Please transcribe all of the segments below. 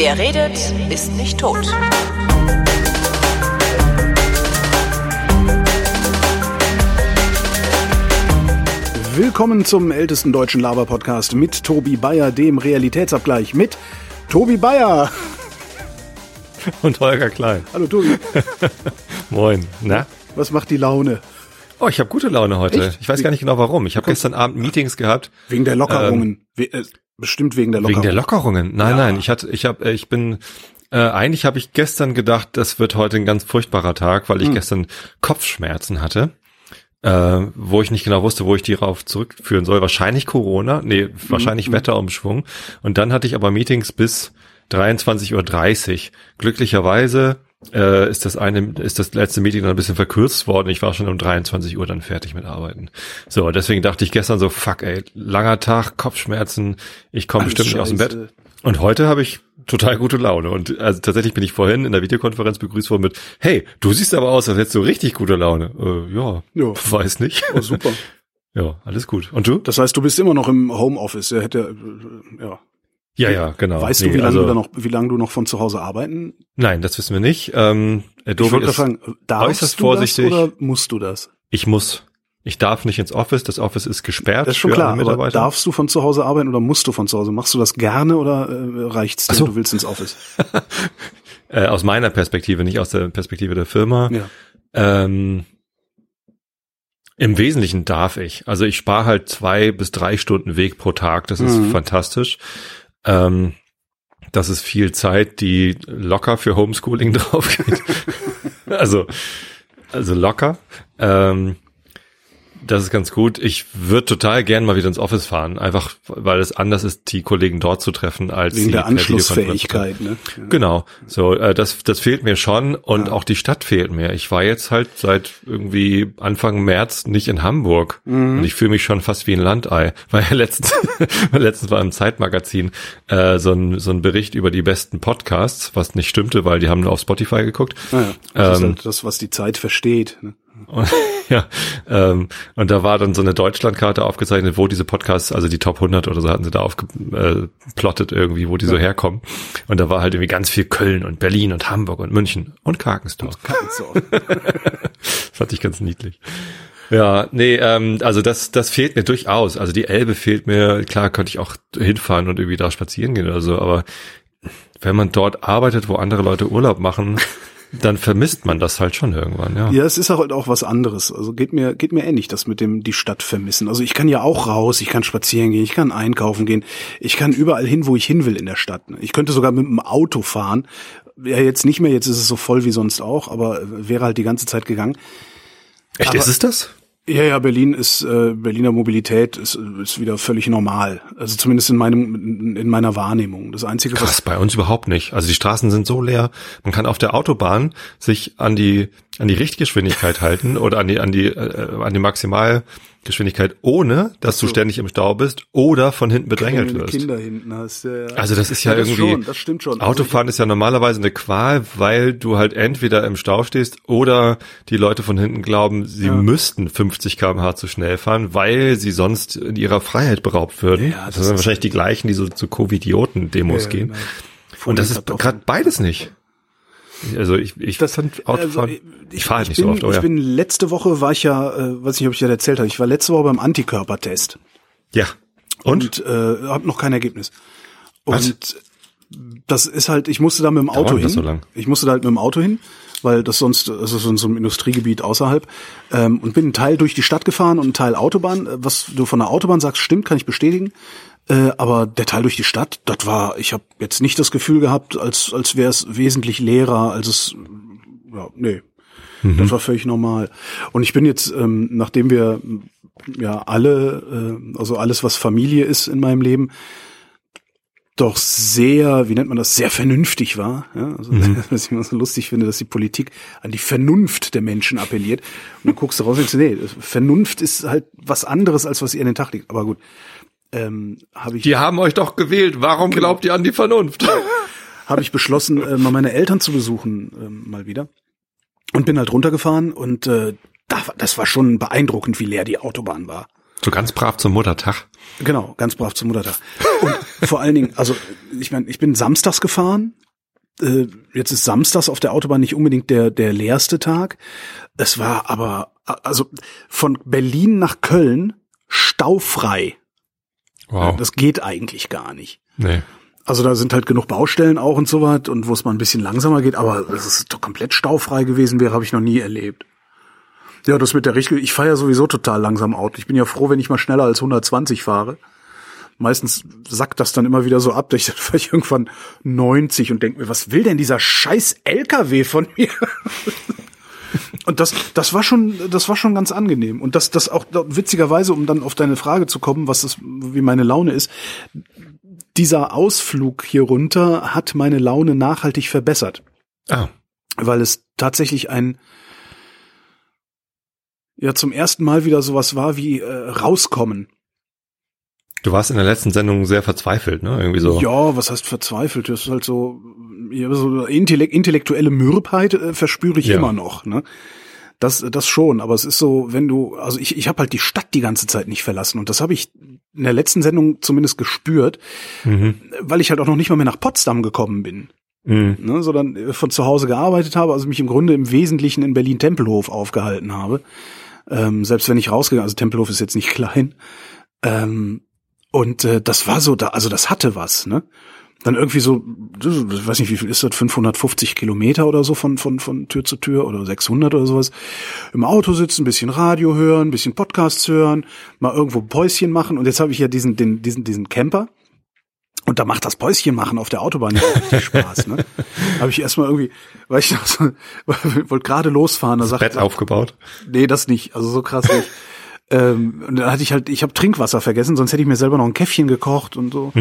Wer redet, ist nicht tot. Willkommen zum ältesten deutschen Laber-Podcast mit Tobi Bayer, dem Realitätsabgleich mit Tobi Bayer. Und Holger Klein. Hallo Tobi. Moin. Na? Was macht die Laune? Oh, ich habe gute Laune heute. Echt? Ich weiß gar nicht genau warum. Ich habe gestern Abend Meetings gehabt. Wegen der Lockerungen. We äh, bestimmt wegen der Ähm, Wegen Lockerungen. der Lockerungen. Nein, Ja. nein. Ich hatte, ich habe, ich bin. Äh, eigentlich habe ich gestern gedacht, das wird heute ein ganz furchtbarer Tag, weil ich Hm. gestern Kopfschmerzen hatte, äh, wo ich nicht genau wusste, wo ich die rauf zurückführen soll. Wahrscheinlich Corona, nee, wahrscheinlich hm. Wetterumschwung. Und dann hatte ich aber Meetings bis 23.30 Uhr. Glücklicherweise äh, ist das eine, ist das letzte Meeting dann ein bisschen verkürzt worden. Ich war schon um 23 Uhr dann fertig mit Arbeiten. So, deswegen dachte ich gestern so, fuck ey, langer Tag, Kopfschmerzen, ich komme bestimmt nicht aus dem Bett. Und heute habe ich total gute Laune. Und also tatsächlich bin ich vorhin in der Videokonferenz begrüßt worden mit, hey, du siehst aber aus, als hättest du richtig gute Laune. Äh, ja, Ja. weiß nicht. Oh, super. ja, alles gut. Und du? Das heißt, du bist immer noch im Homeoffice. Er hätte, äh, ja. Ja, ja, genau. Weißt Nee, du, wie lange also- du noch, wie lange du noch von zu Hause arbeiten? Nein, das wissen wir nicht. Ähm, Ich Adobe wollte ist, fragen, darfst du vorsichtig. das oder musst du das? ich muss. Ich darf nicht ins Office. Das Office ist gesperrt Das ist schon für klar, aber darfst du von zu Hause arbeiten oder musst du von zu Hause? Machst du das gerne oder äh, reicht's dir, so. du willst ins Office? äh, aus meiner Perspektive, nicht aus der Perspektive der Firma. Ja. Ähm, Im Wesentlichen darf ich. Also ich spare halt zwei bis drei Stunden Weg pro Tag. Das ist Mhm. fantastisch. Ähm, das ist viel Zeit, die locker für Homeschooling drauf geht. also, also locker. Ähm, das ist ganz gut. Ich würde total gern mal wieder ins Office fahren, einfach weil es anders ist, die Kollegen dort zu treffen, als Wegen sie der Anschlussfähigkeit, ne? Ja. Genau, so äh, das das fehlt mir schon und Ja. auch die Stadt fehlt mir. Ich war jetzt halt seit irgendwie Anfang März nicht in Hamburg Mhm. und ich fühle mich schon fast wie ein Landei, weil letztens letztens war im Zeitmagazin äh, so ein so ein Bericht über die besten Podcasts, was nicht stimmte, weil die haben nur auf Spotify geguckt. Naja, das ist Ähm, halt das, was die Zeit versteht. Ne? Und, ja, ähm, und da war dann so eine Deutschlandkarte aufgezeichnet, wo diese Podcasts, also die Top 100 oder so hatten sie da aufgeplottet irgendwie, wo die so herkommen. Und da war halt irgendwie ganz viel Köln und Berlin und Hamburg und München und Karkensdorf. So. Das fand ich ganz niedlich. Ja, nee, ähm, also das, das fehlt mir durchaus. Also die Elbe fehlt mir, klar könnte ich auch hinfahren und irgendwie da spazieren gehen oder so, aber wenn man dort arbeitet, wo andere Leute Urlaub machen, dann vermisst man das halt schon irgendwann, ja. Ja, es ist halt auch was anderes. Also geht mir, geht mir ähnlich, das mit dem die Stadt vermissen. Also ich kann ja auch raus, ich kann spazieren gehen, ich kann einkaufen gehen, ich kann überall hin, wo ich hin will in der Stadt. Ich könnte sogar mit dem Auto fahren. Ja, jetzt nicht mehr, jetzt ist es so voll wie sonst auch, aber wäre halt die ganze Zeit gegangen. Echt, aber- ist es das? Ja, ja, Berlin ist, äh, Berliner Mobilität ist, ist wieder völlig normal. Also zumindest in meinem, in meiner Wahrnehmung. Das Einzige, was Krass, bei uns überhaupt nicht. Also die Straßen sind so leer. Man kann auf der Autobahn sich an die an die Richtgeschwindigkeit halten oder an die an die äh, an die Maximalgeschwindigkeit, ohne dass du ständig im Stau bist oder von hinten bedrängelt wirst. Kinder hinten hast. Ja, Also das ist ja, das irgendwie Schon, das stimmt schon. Also Autofahren ist ja normalerweise eine Qual, weil du halt entweder im Stau stehst oder die Leute von hinten glauben, sie Ja. müssten 50 km/h zu schnell fahren, weil sie sonst in ihrer Freiheit beraubt würden. Ja, das, das sind wahrscheinlich die gleichen, die so zu Covidioten-Demos Ja, gehen. genau. Und das ist gerade beides nicht. Also ich, ich Das- fand Autofahren, also, ich, fahre halt nicht bin, so oft, Ich ja. bin letzte Woche war ich ja, äh, weiß nicht, ob ich dir erzählt habe, ich war letzte Woche beim Antikörpertest ja. Und? und äh, habe noch kein Ergebnis. Was? Und das ist halt, ich musste da mit dem Auto Dauert hin. das so lang? Ich musste da halt mit dem Auto hin, weil das sonst, also so in so einem Industriegebiet außerhalb. Ähm, und bin einen Teil durch die Stadt gefahren und einen Teil Autobahn. Was du von der Autobahn sagst, stimmt, kann ich bestätigen. Äh, aber der Teil durch die Stadt, das war, ich habe jetzt nicht das Gefühl gehabt, als als wäre es wesentlich leerer, als es ja, nee. Das war völlig normal. Und ich bin jetzt, ähm, nachdem wir ja alle, äh, also alles, was Familie ist in meinem Leben, doch sehr, wie nennt man das, sehr vernünftig war. Ja? Also, Was ich immer so lustig finde, dass die Politik an die Vernunft der Menschen appelliert. Und dann guckst du raus und denkst, nee, Vernunft ist halt was anderes, als was ihr an den Tag liegt. Aber gut, ähm, habe ich Die haben euch doch gewählt. Warum Genau. glaubt ihr an die Vernunft? habe ich beschlossen, äh, mal meine Eltern zu besuchen, ähm, mal wieder. Und bin halt runtergefahren und äh, da, war- das war schon beeindruckend, wie leer die Autobahn war. So ganz brav zum Muttertag. Genau, ganz brav zum Muttertag. Und vor allen Dingen, also ich meine, ich bin samstags gefahren. Äh, jetzt ist samstags auf der Autobahn nicht unbedingt der der leerste Tag. Es war aber also von Berlin nach Köln staufrei. Wow. Das geht eigentlich gar nicht. nee. Also da sind halt genug Baustellen auch und so was und wo es mal ein bisschen langsamer geht, aber dass es doch komplett staufrei gewesen wäre, habe ich noch nie erlebt. Ja, das mit der Richtung, ich fahre ja sowieso total langsam Auto. Ich bin ja froh, wenn ich mal schneller als 120 fahre. Meistens sackt das dann immer wieder so ab, dass ich dann ich irgendwann 90 und denke mir, was will denn dieser scheiß LKW von mir? Und das, das war schon, das war schon ganz angenehm. Und das, das auch witzigerweise, um dann auf deine Frage zu kommen, was das, wie meine Laune ist. Dieser Ausflug hier runter hat meine Laune nachhaltig verbessert, Ah, weil es tatsächlich ein, ja, zum ersten Mal wieder sowas war wie äh, rauskommen. du warst in der letzten Sendung sehr verzweifelt, ne? Irgendwie so. Ja, was heißt verzweifelt? Das ist halt so, ja, so Intellekt, intellektuelle Mürbeheit äh, verspüre ich Ja. immer noch. Ne? Das, das schon, aber es ist so, wenn du, also ich, ich habe halt die Stadt die ganze Zeit nicht verlassen und das habe ich in der letzten Sendung zumindest gespürt, Mhm. weil ich halt auch noch nicht mal mehr nach Potsdam gekommen bin, Mhm. ne, sondern äh, von zu Hause gearbeitet habe, also mich im Grunde im Wesentlichen in Berlin-Tempelhof aufgehalten habe. Ähm, selbst wenn ich rausgegangen, also Tempelhof ist jetzt nicht klein. Ähm, und äh, das war so, da, also das hatte was, ne? Dann irgendwie so, ich weiß nicht, wie viel ist das, 550 Kilometer oder so von, von, von Tür zu Tür oder 600 oder sowas. Im Auto sitzen, ein bisschen Radio hören, ein bisschen Podcasts hören, mal irgendwo Päuschen machen. Und jetzt habe ich ja diesen, den, diesen, diesen Camper. Und da macht das Päuschen machen auf der Autobahn ja auch richtig Spaß, ne? Habe ich erstmal irgendwie, weil ich noch so, wollte gerade losfahren, da sagt Bett aufgebaut. Nee, das nicht. Also so krass nicht. Ähm, und dann hatte ich halt, ich habe Trinkwasser vergessen, sonst hätte ich mir selber noch ein Käffchen gekocht und so.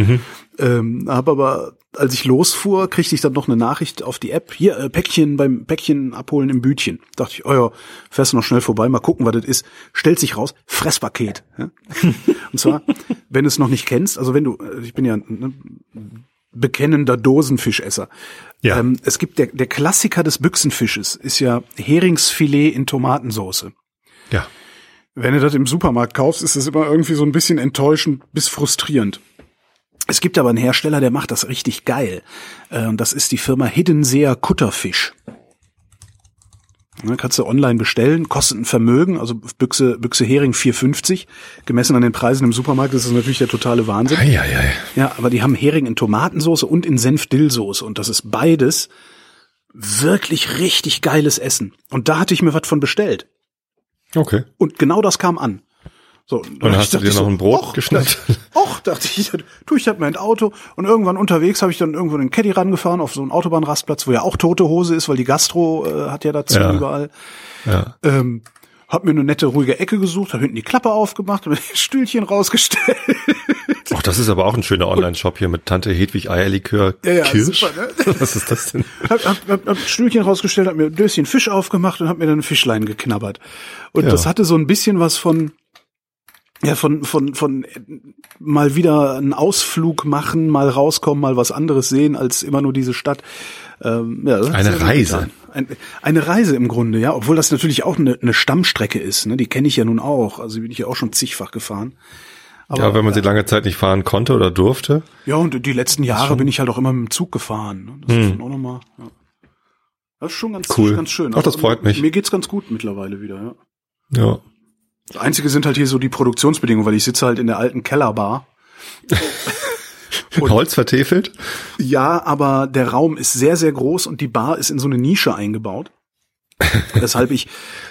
Ähm, habe aber, als ich losfuhr, kriegte ich dann noch eine Nachricht auf die App. Hier, äh, Päckchen beim Päckchen abholen im Bütchen. Dachte ich, oh ja, fährst du noch schnell vorbei, mal gucken, was das ist. Stellt sich raus, Fresspaket. Ja? und zwar, wenn du es noch nicht kennst, also wenn du, äh, ich bin ja ne, bekennender Dosenfischesser. Ja. Ähm, es gibt der, der Klassiker des Büchsenfisches, ist ja Heringsfilet in Tomatensauce. Ja. Wenn du das im Supermarkt kaufst, ist es immer irgendwie so ein bisschen enttäuschend bis frustrierend. Es gibt aber einen Hersteller, der macht das richtig geil. Äh, Und das ist die Firma Hiddenseer Kutterfisch. Kannst du online bestellen, kostet ein Vermögen, also Büchse, Büchse Hering 4,50. Gemessen an den Preisen im Supermarkt ist das natürlich der totale Wahnsinn. Eieiei. Ja, aber die haben Hering in Tomatensauce und in Senf-Dillsoße und das ist beides wirklich richtig geiles Essen. Und da hatte ich mir was von bestellt. Okay. Und genau das kam an. So, und Und hast du dir noch ein Brot och, geschnappt? Och, dachte ich, tu ich mal ins Auto. Und irgendwann unterwegs habe ich dann irgendwo den Caddy rangefahren auf so einen Autobahnrastplatz, wo ja auch tote Hose ist, weil die Gastro äh, hat ja dazu Ja. überall. Ja. Ähm, hab mir eine nette, ruhige Ecke gesucht, hab hinten die Klappe aufgemacht, hab mir ein Stühlchen rausgestellt. Ach, das ist aber auch ein schöner Online-Shop hier mit Tante Hedwig Eierlikör Ja, ja, Kirsch. super, ne? Was ist das denn? hab, hab, hab, hab ein Stühlchen rausgestellt, hab mir ein Döschen Fisch aufgemacht und hab mir dann ein Fischlein geknabbert. Und Ja. das hatte so ein bisschen was von, ja, von, von, von äh, mal wieder einen Ausflug machen, mal rauskommen, mal was anderes sehen, als immer nur diese Stadt. Ähm, ja, Eine Reise. Ein, eine Reise im Grunde, ja, obwohl das natürlich auch eine, eine Stammstrecke ist, ne? Die kenne ich ja nun auch. Also bin ich ja auch schon zigfach gefahren. Aber, ja, wenn man sie lange Zeit nicht fahren konnte oder durfte. ja, und die letzten Jahre bin ich halt auch immer mit dem Zug gefahren. Ne? Das ist dann auch nochmal, ja. Das ist schon ganz, Cool. ganz schön. Ach, das freut mich. Mir geht's ganz gut mittlerweile wieder, ja. Ja. Das Einzige sind halt hier so die Produktionsbedingungen, weil ich sitze halt in der alten Kellerbar. Und- Holz vertefelt? Ja, aber der Raum ist sehr, sehr groß und die Bar ist in so eine Nische eingebaut. Weshalb ich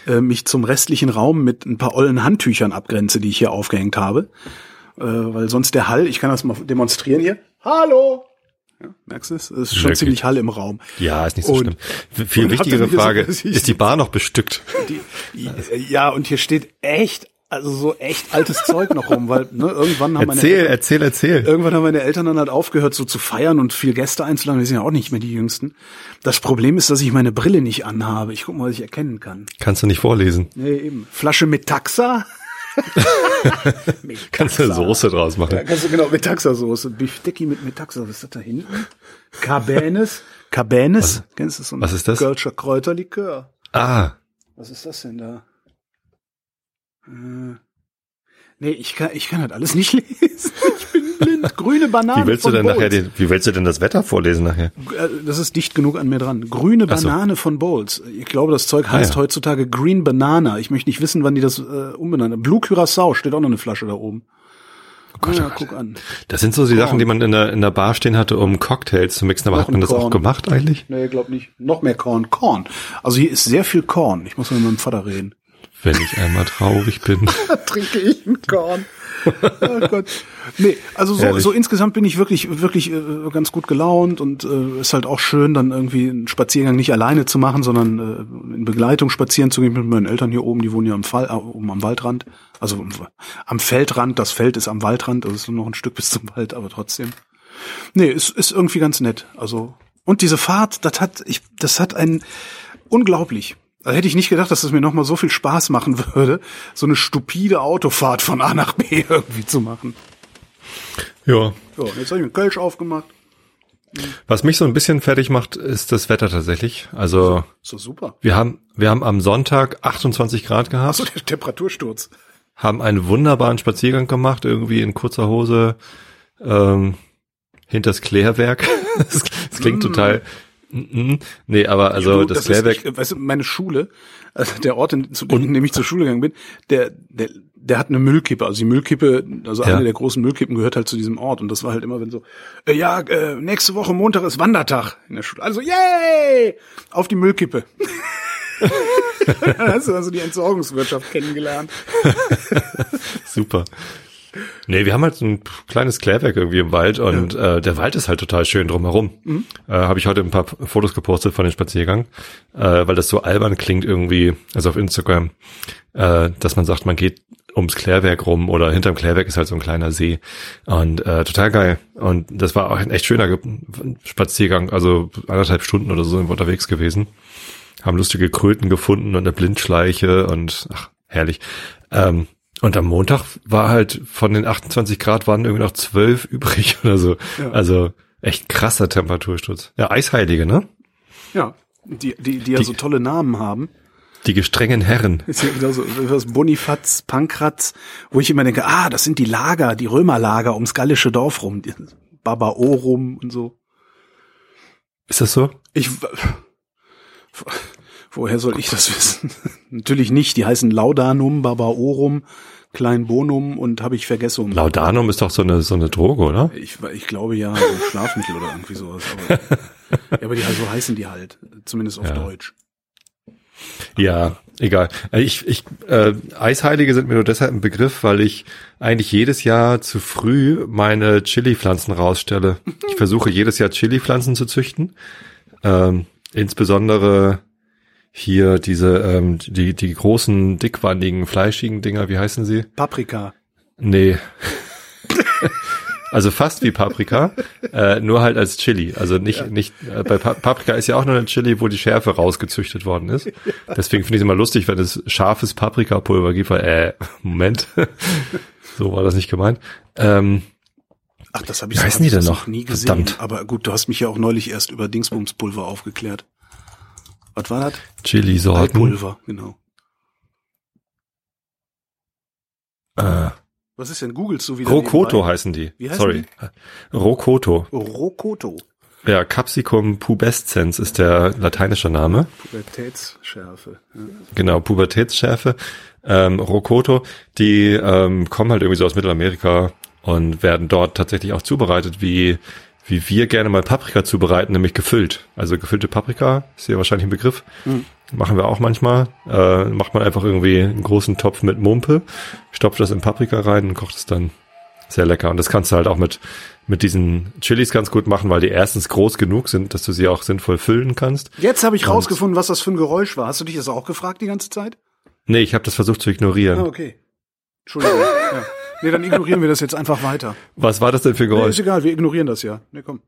äh, mich zum restlichen Raum mit ein paar ollen Handtüchern abgrenze, die ich hier aufgehängt habe. Äh, weil sonst der Hall, ich kann das mal demonstrieren hier. Hallo! Ja, merkst du es? Es ist schon Wirklich? ziemlich Hall im Raum. Ja, ist nicht so Und- schlimm. Viel wichtigere Frage, so- ist die Bar noch bestückt? Die, ja, und hier steht echt, also so echt altes Zeug noch rum, weil ne, irgendwann haben meine Erzähl, Eltern, erzähl, erzähl. irgendwann haben meine Eltern dann halt aufgehört, so zu feiern und viel Gäste einzuladen. Wir sind ja auch nicht mehr die Jüngsten. Das Problem ist, dass ich meine Brille nicht anhabe. Ich guck mal, was ich erkennen kann. Kannst du nicht vorlesen. Nee, eben. Flasche Metaxa. Kannst du eine Soße draus Ja, machen. kannst du genau Metaxa-Soße. Biftekki mit Metaxa. Was ist das da hinten? Cabanes. Cabanes. Kennst du so ein was ist das? Kölscher Kräuterlikör. Ah, Was ist das denn da? Äh, Nee, ich kann, ich kann halt alles nicht lesen. Ich bin blind. Grüne Banane Wie willst du von denn nachher Bowles. den, wie willst du denn das Wetter vorlesen nachher? Äh, Das ist dicht genug an mir dran. Grüne Ach so. Banane von Bowles. Ich glaube, das Zeug heißt ja. heutzutage Green Banana. Ich möchte nicht wissen, wann die das äh, umbenannt haben. Blue Curacao steht auch noch eine Flasche da oben. Oh Gott, ja, oh guck an. Das sind so die Sachen, die man in der, in der Bar stehen hatte, um Cocktails zu mixen. Aber Noch hat man das auch Korn. gemacht eigentlich? Nee, glaub nicht. Noch mehr Korn. Korn. Also hier ist sehr viel Korn. Ich muss mal mit meinem Vater reden. Wenn ich einmal traurig bin. Trinke ich ein Korn. oh Gott. Nee, also so, so insgesamt bin ich wirklich, wirklich äh, ganz gut gelaunt und äh, ist halt auch schön, dann irgendwie einen Spaziergang nicht alleine zu machen, sondern äh, in Begleitung spazieren zu gehen mit meinen Eltern hier oben, die wohnen ja am Fall, äh, oben am Waldrand. Also am, Feldrand, das Feld ist am Waldrand, also ist nur noch ein Stück bis zum Wald, aber trotzdem. Nee, ist, ist irgendwie ganz nett. Also, und diese Fahrt, das hat, ich, das hat ein unglaublich. Da hätte ich nicht gedacht, dass es mir nochmal so viel Spaß machen würde, so eine stupide Autofahrt von A nach B irgendwie zu machen. Ja. So, jetzt habe ich mir Kölsch aufgemacht. Was mich so ein bisschen fertig macht, ist das Wetter tatsächlich. Also, doch super. wir haben, wir haben am Sonntag 28 Grad gehabt. Achso, der Temperatursturz. haben einen wunderbaren Spaziergang gemacht, irgendwie in kurzer Hose, ähm, hinters Klärwerk. das, das klingt total, mm. nee, aber also Du, das, ist, Klärwerk, ich, weißt du, meine Schule, also der Ort, in, zu in dem ich zur Schule gegangen bin, der, der, der hat eine Müllkippe. Also die Müllkippe, also Ja. eine der großen Müllkippen gehört halt zu diesem Ort. Und das war halt immer, wenn so, äh, ja, äh, nächste Woche Montag ist Wandertag in der Schule. Also, yay! Auf die Müllkippe. Dann hast du also die Entsorgungswirtschaft kennengelernt. super. Nee, wir haben halt so ein kleines Klärwerk irgendwie im Wald und äh, der Wald ist halt total schön drumherum. Äh, Habe ich heute ein paar Fotos gepostet von dem Spaziergang, äh, weil das so albern klingt irgendwie, also auf Instagram, äh, dass man sagt, man geht ums Klärwerk rum oder hinterm Klärwerk ist halt so ein kleiner See und äh, total geil. Und das war auch ein echt schöner Ge Spaziergang, also anderthalb Stunden oder so sind wir unterwegs gewesen. Haben lustige Kröten gefunden und eine Blindschleiche und ach, herrlich. Ähm, und am Montag war halt von den 28 Grad waren irgendwie noch 12 übrig oder so. Ja. Also echt krasser Temperatursturz. Ja, Eisheilige, ne? Ja. Die, die, die ja Die- so tolle Namen haben. Die gestrengen Herren. Ist ja wieder so was Bonifaz, Pankratz, wo ich immer denke, ah, das sind die Lager, die Römerlager ums gallische Dorf rum, die Barbaorum und so. Ist das so? Ich woher soll ich das wissen? Natürlich nicht, die heißen Laudanum, Barbaorum, Kleinbonum und habe ich vergessen. Laudanum ist doch so eine so eine Droge, oder? Ich, ich glaube ja, so ein Schlafmittel oder irgendwie sowas. Aber, ja, aber die, so heißen die halt, zumindest auf Ja. Deutsch. Ja, egal. Äh, Ich, ich, äh, Eisheilige sind mir nur deshalb ein Begriff, weil ich eigentlich jedes Jahr zu früh meine Chili-Pflanzen rausstelle. Ich versuche jedes Jahr Chili-Pflanzen zu züchten. Ähm, insbesondere hier diese, ähm, die, die großen, dickwandigen, fleischigen Dinger, wie heißen sie? Paprika. Nee. Also fast wie Paprika, äh, nur halt als Chili. Also nicht, nicht, äh, bei pa Paprika ist ja auch nur eine Chili, wo die Schärfe rausgezüchtet worden ist. Deswegen finde ich es immer lustig, wenn es scharfes Paprikapulver gibt, weil, äh, Moment. so war das nicht gemeint. Ähm, Ach, das habe ich, so- hab ich denn noch? nie gesehen. Verdammt. Aber gut, du hast mich ja auch neulich erst über Dingsbumspulver aufgeklärt. Was war das? Chili-Sorten. Altpulver, genau. Äh, Was ist denn? Googlest du wieder? Rokoto nebenbei? heißen die. Wie heißen Sorry. Rokoto. Rokoto. Ja, Capsicum pubescens ist der lateinische Name. Pubertätsschärfe. Ja. Genau, Pubertätsschärfe. Ähm, Rokoto, die ähm, kommen halt irgendwie so aus Mittelamerika und werden dort tatsächlich auch zubereitet, wie, wie wir gerne mal Paprika zubereiten, nämlich gefüllt. Also gefüllte Paprika, ist ja wahrscheinlich ein Begriff. Machen wir auch manchmal. Äh, macht man einfach irgendwie einen großen Topf mit Mumpe, stopft das in Paprika rein und kocht es dann sehr lecker. Und das kannst du halt auch mit, mit diesen Chilis ganz gut machen, weil die erstens groß genug sind, dass du sie auch sinnvoll füllen kannst. Jetzt habe ich rausgefunden, was das für ein Geräusch war. Hast du dich das auch gefragt die ganze Zeit? Nee, ich habe das versucht zu ignorieren. Ah, okay. Entschuldigung. ja. Nee, dann ignorieren wir das jetzt einfach weiter. Was war das denn für Nee, ist Geräusch? egal, wir ignorieren das ja. Nee, komm.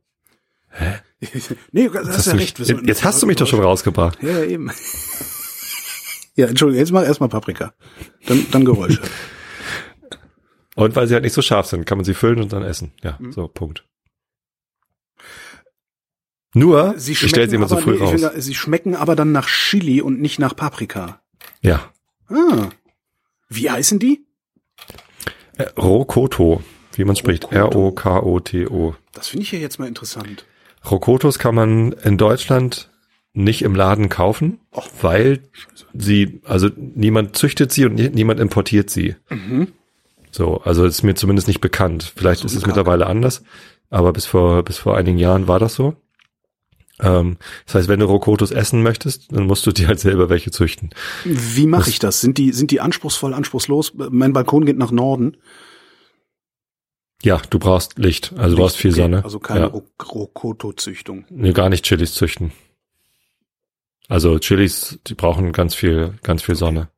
Hä? nee, das Hast ja du recht. jetzt das hast du mich doch schon rausgebracht. Ja, ja, eben. ja, Entschuldigung, jetzt mach erstmal Paprika. Dann, dann Geräusche. Und weil sie halt nicht so scharf sind, kann man sie füllen und dann essen. Ja, Mhm. so, Punkt. Nur, Sie ich stelle sie immer so früh nee, raus. finde, sie schmecken aber dann nach Chili und nicht nach Paprika. Ja, Ah. Wie heißen die? Äh, Rokoto, wie man spricht. R-O-K-O-T-O. Das finde ich ja jetzt mal interessant. Rokotos kann man in Deutschland nicht im Laden kaufen, Och. weil sie, also niemand züchtet sie und nie- niemand importiert sie. So, also ist mir zumindest nicht bekannt. Vielleicht ist es mittlerweile anders, aber bis vor, bis vor einigen Jahren war das so. Ähm, das heißt, wenn du Rokotos essen möchtest, dann musst du dir halt selber welche züchten. Wie mache ich das? Sind die, sind die anspruchsvoll, anspruchslos? Mein Balkon geht nach Norden. Ja, du brauchst Licht, also du brauchst viel Okay, Sonne. Also keine ja. Ro- Rokoto-Züchtung. Nee, gar nicht Chilis züchten. Also Chilis, die brauchen ganz viel, ganz viel Sonne.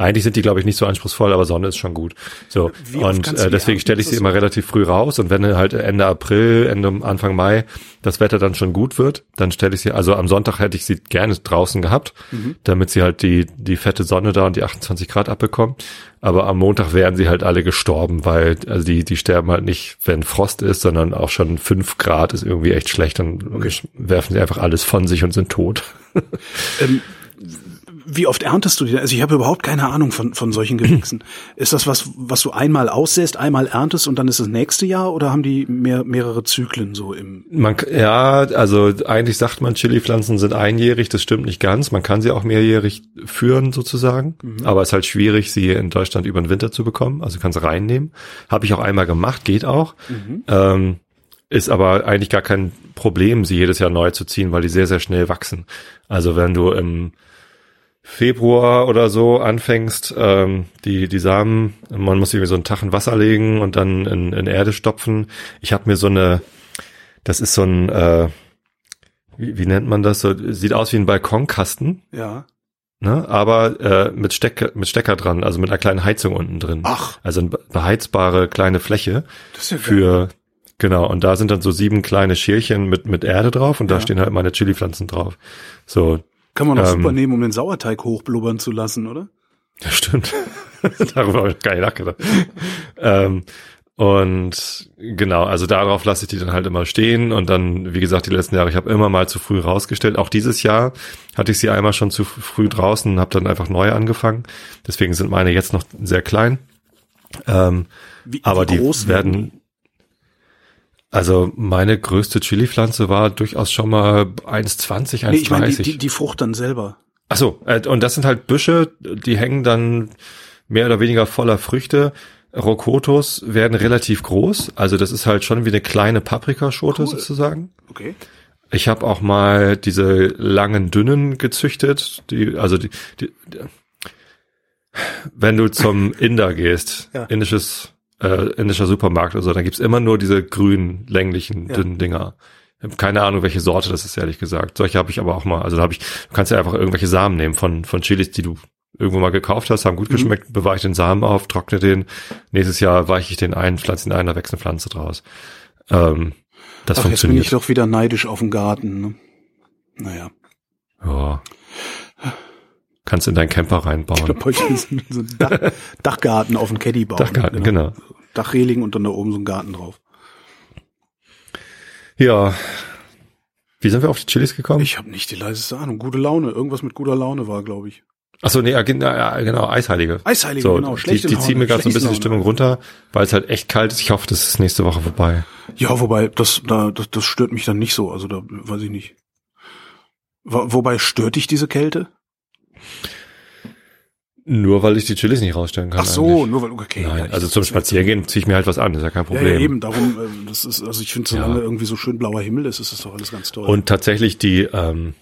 Eigentlich sind die, glaube ich, nicht so anspruchsvoll, aber Sonne ist schon gut. So und äh, deswegen stelle ich sie immer relativ früh raus und wenn halt Ende April, Ende Anfang Mai das Wetter dann schon gut wird, dann stelle ich sie. Also am Sonntag hätte ich sie gerne draußen gehabt, Mhm. damit sie halt die die fette Sonne da und die 28 Grad abbekommen. Aber am Montag wären sie halt alle gestorben, weil also die die sterben halt nicht, wenn Frost ist, sondern auch schon fünf Grad ist irgendwie echt schlecht. Dann werfen sie einfach alles von sich und sind tot. Ähm, wie oft erntest du die? Also ich habe überhaupt keine Ahnung von, von solchen Gewächsen. ist das was, was du einmal aussäst, einmal erntest und dann ist das nächste Jahr oder haben die mehr, mehrere Zyklen so im? Man, ja, also eigentlich sagt man, Chili-Pflanzen sind einjährig, das stimmt nicht ganz. Man kann sie auch mehrjährig führen sozusagen, aber es ist halt schwierig, sie in Deutschland über den Winter zu bekommen. Also du kannst reinnehmen. Habe ich auch einmal gemacht, geht auch. Ähm, ist aber eigentlich gar kein Problem, sie jedes Jahr neu zu ziehen, weil die sehr, sehr schnell wachsen. Also wenn du im Februar oder so anfängst, ähm, die, die Samen, man muss irgendwie so einen Tag in Wasser legen und dann in, in Erde stopfen. Ich habe mir so eine, das ist so ein, äh, wie, wie nennt man das? So, sieht aus wie ein Balkonkasten, Ja. ne? aber äh, mit, Stecker, mit Stecker dran, also mit einer kleinen Heizung unten drin. Ach. Also eine beheizbare kleine Fläche Das ist ja für, genau, und da sind dann so sieben kleine Schälchen mit, mit Erde drauf und da Ja. stehen halt meine Chili-Pflanzen drauf. So, Kann man auch ähm, super nehmen, um den Sauerteig hochblubbern zu lassen, oder? Ja, stimmt. Darüber habe ich gar nicht nachgedacht. ähm, und genau, also darauf lasse ich die dann halt immer stehen und dann, wie gesagt, die letzten Jahre, ich habe immer mal zu früh rausgestellt. Auch dieses Jahr hatte ich sie einmal schon zu früh draußen und habe dann einfach neu angefangen. Deswegen sind meine jetzt noch sehr klein. Ähm, Wie, aber wie die werden, also meine größte Chili-Pflanze war durchaus schon mal 1,20, 1,30. Nee, ich meine die, die, die Frucht dann selber. Ach so, äh, und das sind halt Büsche, die hängen dann mehr oder weniger voller Früchte. Rokotos werden relativ groß, also das ist halt schon wie eine kleine Paprikaschote Cool. sozusagen. Okay. Ich habe auch mal diese langen dünnen gezüchtet, die also die, die, die wenn du zum Inder gehst, Ja. indisches äh, indischer Supermarkt oder so, dann gibt's immer nur diese grünen länglichen Ja. dünnen Dinger. Keine Ahnung, welche Sorte das ist, ehrlich gesagt. Solche habe ich aber auch mal. Also da habe ich, du kannst ja einfach irgendwelche Samen nehmen von, von Chilis, die du irgendwo mal gekauft hast, haben gut geschmeckt, bewahre ich den Samen auf, trockne den. Nächstes Jahr weiche ich den ein, pflanze ihn ein, da wächst eine Pflanze draus. Ähm, das Ach, jetzt bin ich funktioniert. doch wieder neidisch auf den Garten. Ne? Naja. Ja. Kannst in deinen Camper reinbauen. bräuchte ich so so einen Dach, Dachgarten auf dem Caddy bauen. Dachgarten, genau. Dachreling und dann da oben so ein Garten drauf. Ja. Wie sind wir auf die Chilis gekommen? Ich habe nicht die leiseste Ahnung. Gute Laune. Irgendwas mit guter Laune war, glaube ich. Ach so, nee, genau, Eisheilige. Eisheilige, so, genau. Die, die ziehen mir gerade so ein bisschen die Stimmung runter, weil es halt echt kalt ist. Ich hoffe, das ist nächste Woche vorbei. Ja, wobei, das, da, das, das stört mich dann nicht so. Also da weiß ich nicht. Wo- Wobei stört dich diese Kälte? Nur weil ich die Chilis nicht rausstellen kann. Ach so, eigentlich. nur weil okay. Nein, ja, also zum Spaziergehen ziehe ich mir halt was an, ist ja kein Ja, Problem. ja, eben, darum, ähm, das ist, also ich finde, solange Ja. irgendwie so schön blauer Himmel ist, ist das doch alles ganz toll. Und tatsächlich die, ähm,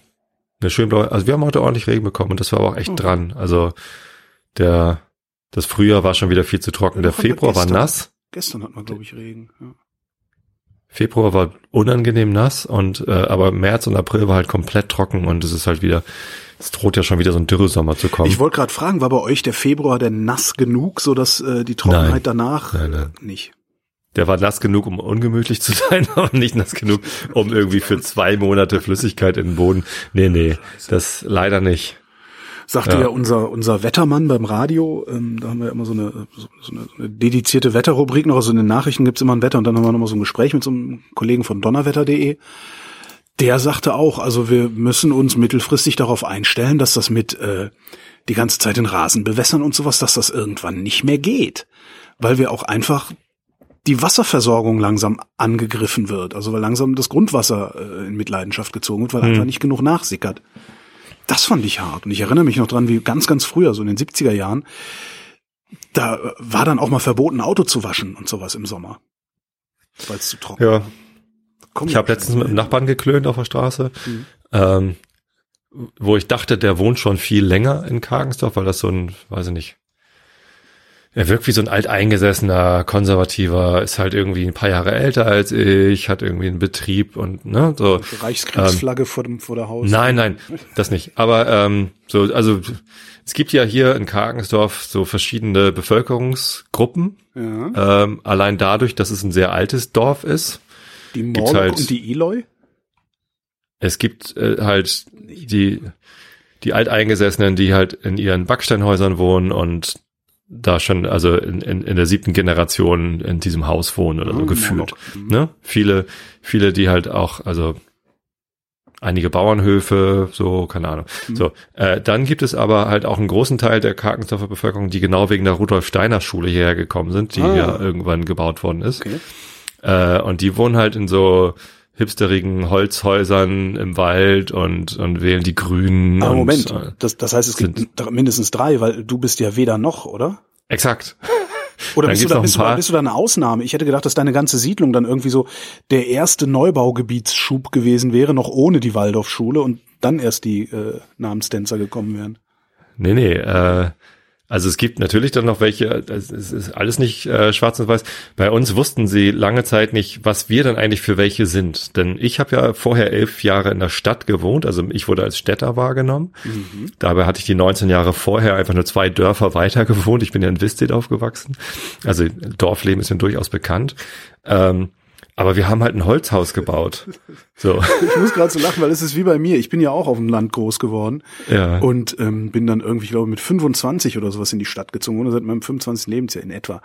eine schön blaue, also wir haben heute ordentlich Regen bekommen und das war aber auch echt Oh. dran. Also der, das Frühjahr war schon wieder viel zu trocken. Ja, Der Februar war nass. Gestern hat man, glaube ich, Regen. Ja. Februar war unangenehm nass und äh, aber März und April war halt komplett trocken und es ist halt wieder, es droht ja schon wieder so ein Dürresommer zu kommen. Ich wollte gerade fragen, war bei euch der Februar denn nass genug, so dass äh, die Trockenheit Nein. danach Nein, nein. Nicht? Der war nass genug, um ungemütlich zu sein, aber nicht nass genug, um irgendwie für zwei Monate Flüssigkeit in den Boden. Nee, nee, das leider nicht. Sagte Ja. ja, unser, unser Wettermann beim Radio, ähm, da haben wir immer so eine, so, so eine, dedizierte Wetterrubrik noch, also in den Nachrichten gibt's immer ein Wetter und dann haben wir nochmal so ein Gespräch mit so einem Kollegen von donnerwetter.de. Der sagte auch, also wir müssen uns mittelfristig darauf einstellen, dass das mit, äh, die ganze Zeit den Rasen bewässern und sowas, dass das irgendwann nicht mehr geht. Weil wir auch einfach die Wasserversorgung langsam angegriffen wird. Also weil langsam das Grundwasser äh, in Mitleidenschaft gezogen wird, weil Hm. einfach nicht genug nachsickert. Das fand ich hart. Und ich erinnere mich noch dran, wie ganz, ganz früher, so in den 70er Jahren, da war dann auch mal verboten, Auto zu waschen und sowas im Sommer. Weil es zu trocken Ja, war. Komm, ich habe letztens mit einem Nachbarn geklönt auf der Straße, Mhm. ähm, wo ich dachte, der wohnt schon viel länger in Kargensdorf, weil das so ein, weiß ich nicht, er wirkt wie so ein alteingesessener, konservativer, ist halt irgendwie ein paar Jahre älter als ich, hat irgendwie einen Betrieb und ne, so. Reichskriegsflagge vor dem vor der Haus. Nein, nein, das nicht. Aber ähm, so, also es gibt ja hier in Kargensdorf so verschiedene Bevölkerungsgruppen. Ja. Ähm, allein dadurch, dass es ein sehr altes Dorf ist. Die Morlock halt- und die Eloy? Es gibt äh, halt die die Alteingesessenen, die halt in ihren Backsteinhäusern wohnen und da schon, also in, in, in der siebten Generation in diesem Haus wohnen oder so Ah, gefühlt. Mhm. Ne? Viele, viele, die halt auch, also einige Bauernhöfe, so, keine Ahnung. Mhm. So, äh, dann gibt es aber halt auch einen großen Teil der Karkensdorfer Bevölkerung, die genau wegen der Rudolf Steiner Schule hierher gekommen sind, die Ah. ja irgendwann gebaut worden ist. Okay. Äh, und die wohnen halt in so hipsterigen Holzhäusern im Wald und, und wählen die Grünen. Aber und, Moment, Äh, das, das heißt, es gibt mindestens drei, weil du bist ja weder noch, oder? exakt. Oder Dann bist du, da, bist, du da, bist du da eine Ausnahme? Ich hätte gedacht, dass deine ganze Siedlung dann irgendwie so der erste Neubaugebietsschub gewesen wäre, noch ohne die Waldorfschule und dann erst die äh, Namenstänzer gekommen wären. Nee, nee, äh, also es gibt natürlich dann noch welche, es ist alles nicht äh, schwarz und weiß. Bei uns wussten sie lange Zeit nicht, was wir dann eigentlich für welche sind. Denn ich habe ja vorher elf Jahre in der Stadt gewohnt, also ich wurde als Städter wahrgenommen. Dabei hatte ich die 19 Jahre vorher einfach nur zwei Dörfer weiter gewohnt. Ich bin ja in Wistedt aufgewachsen. Also Dorfleben ist mir durchaus bekannt. Ähm, aber wir haben halt ein Holzhaus gebaut. So, Ich muss gerade so lachen, weil es ist wie bei mir. Ich bin ja auch auf dem Land groß geworden ja. und ähm, bin dann irgendwie, ich glaube, mit 25 oder sowas in die Stadt gezogen oder seit meinem 25. Lebensjahr in etwa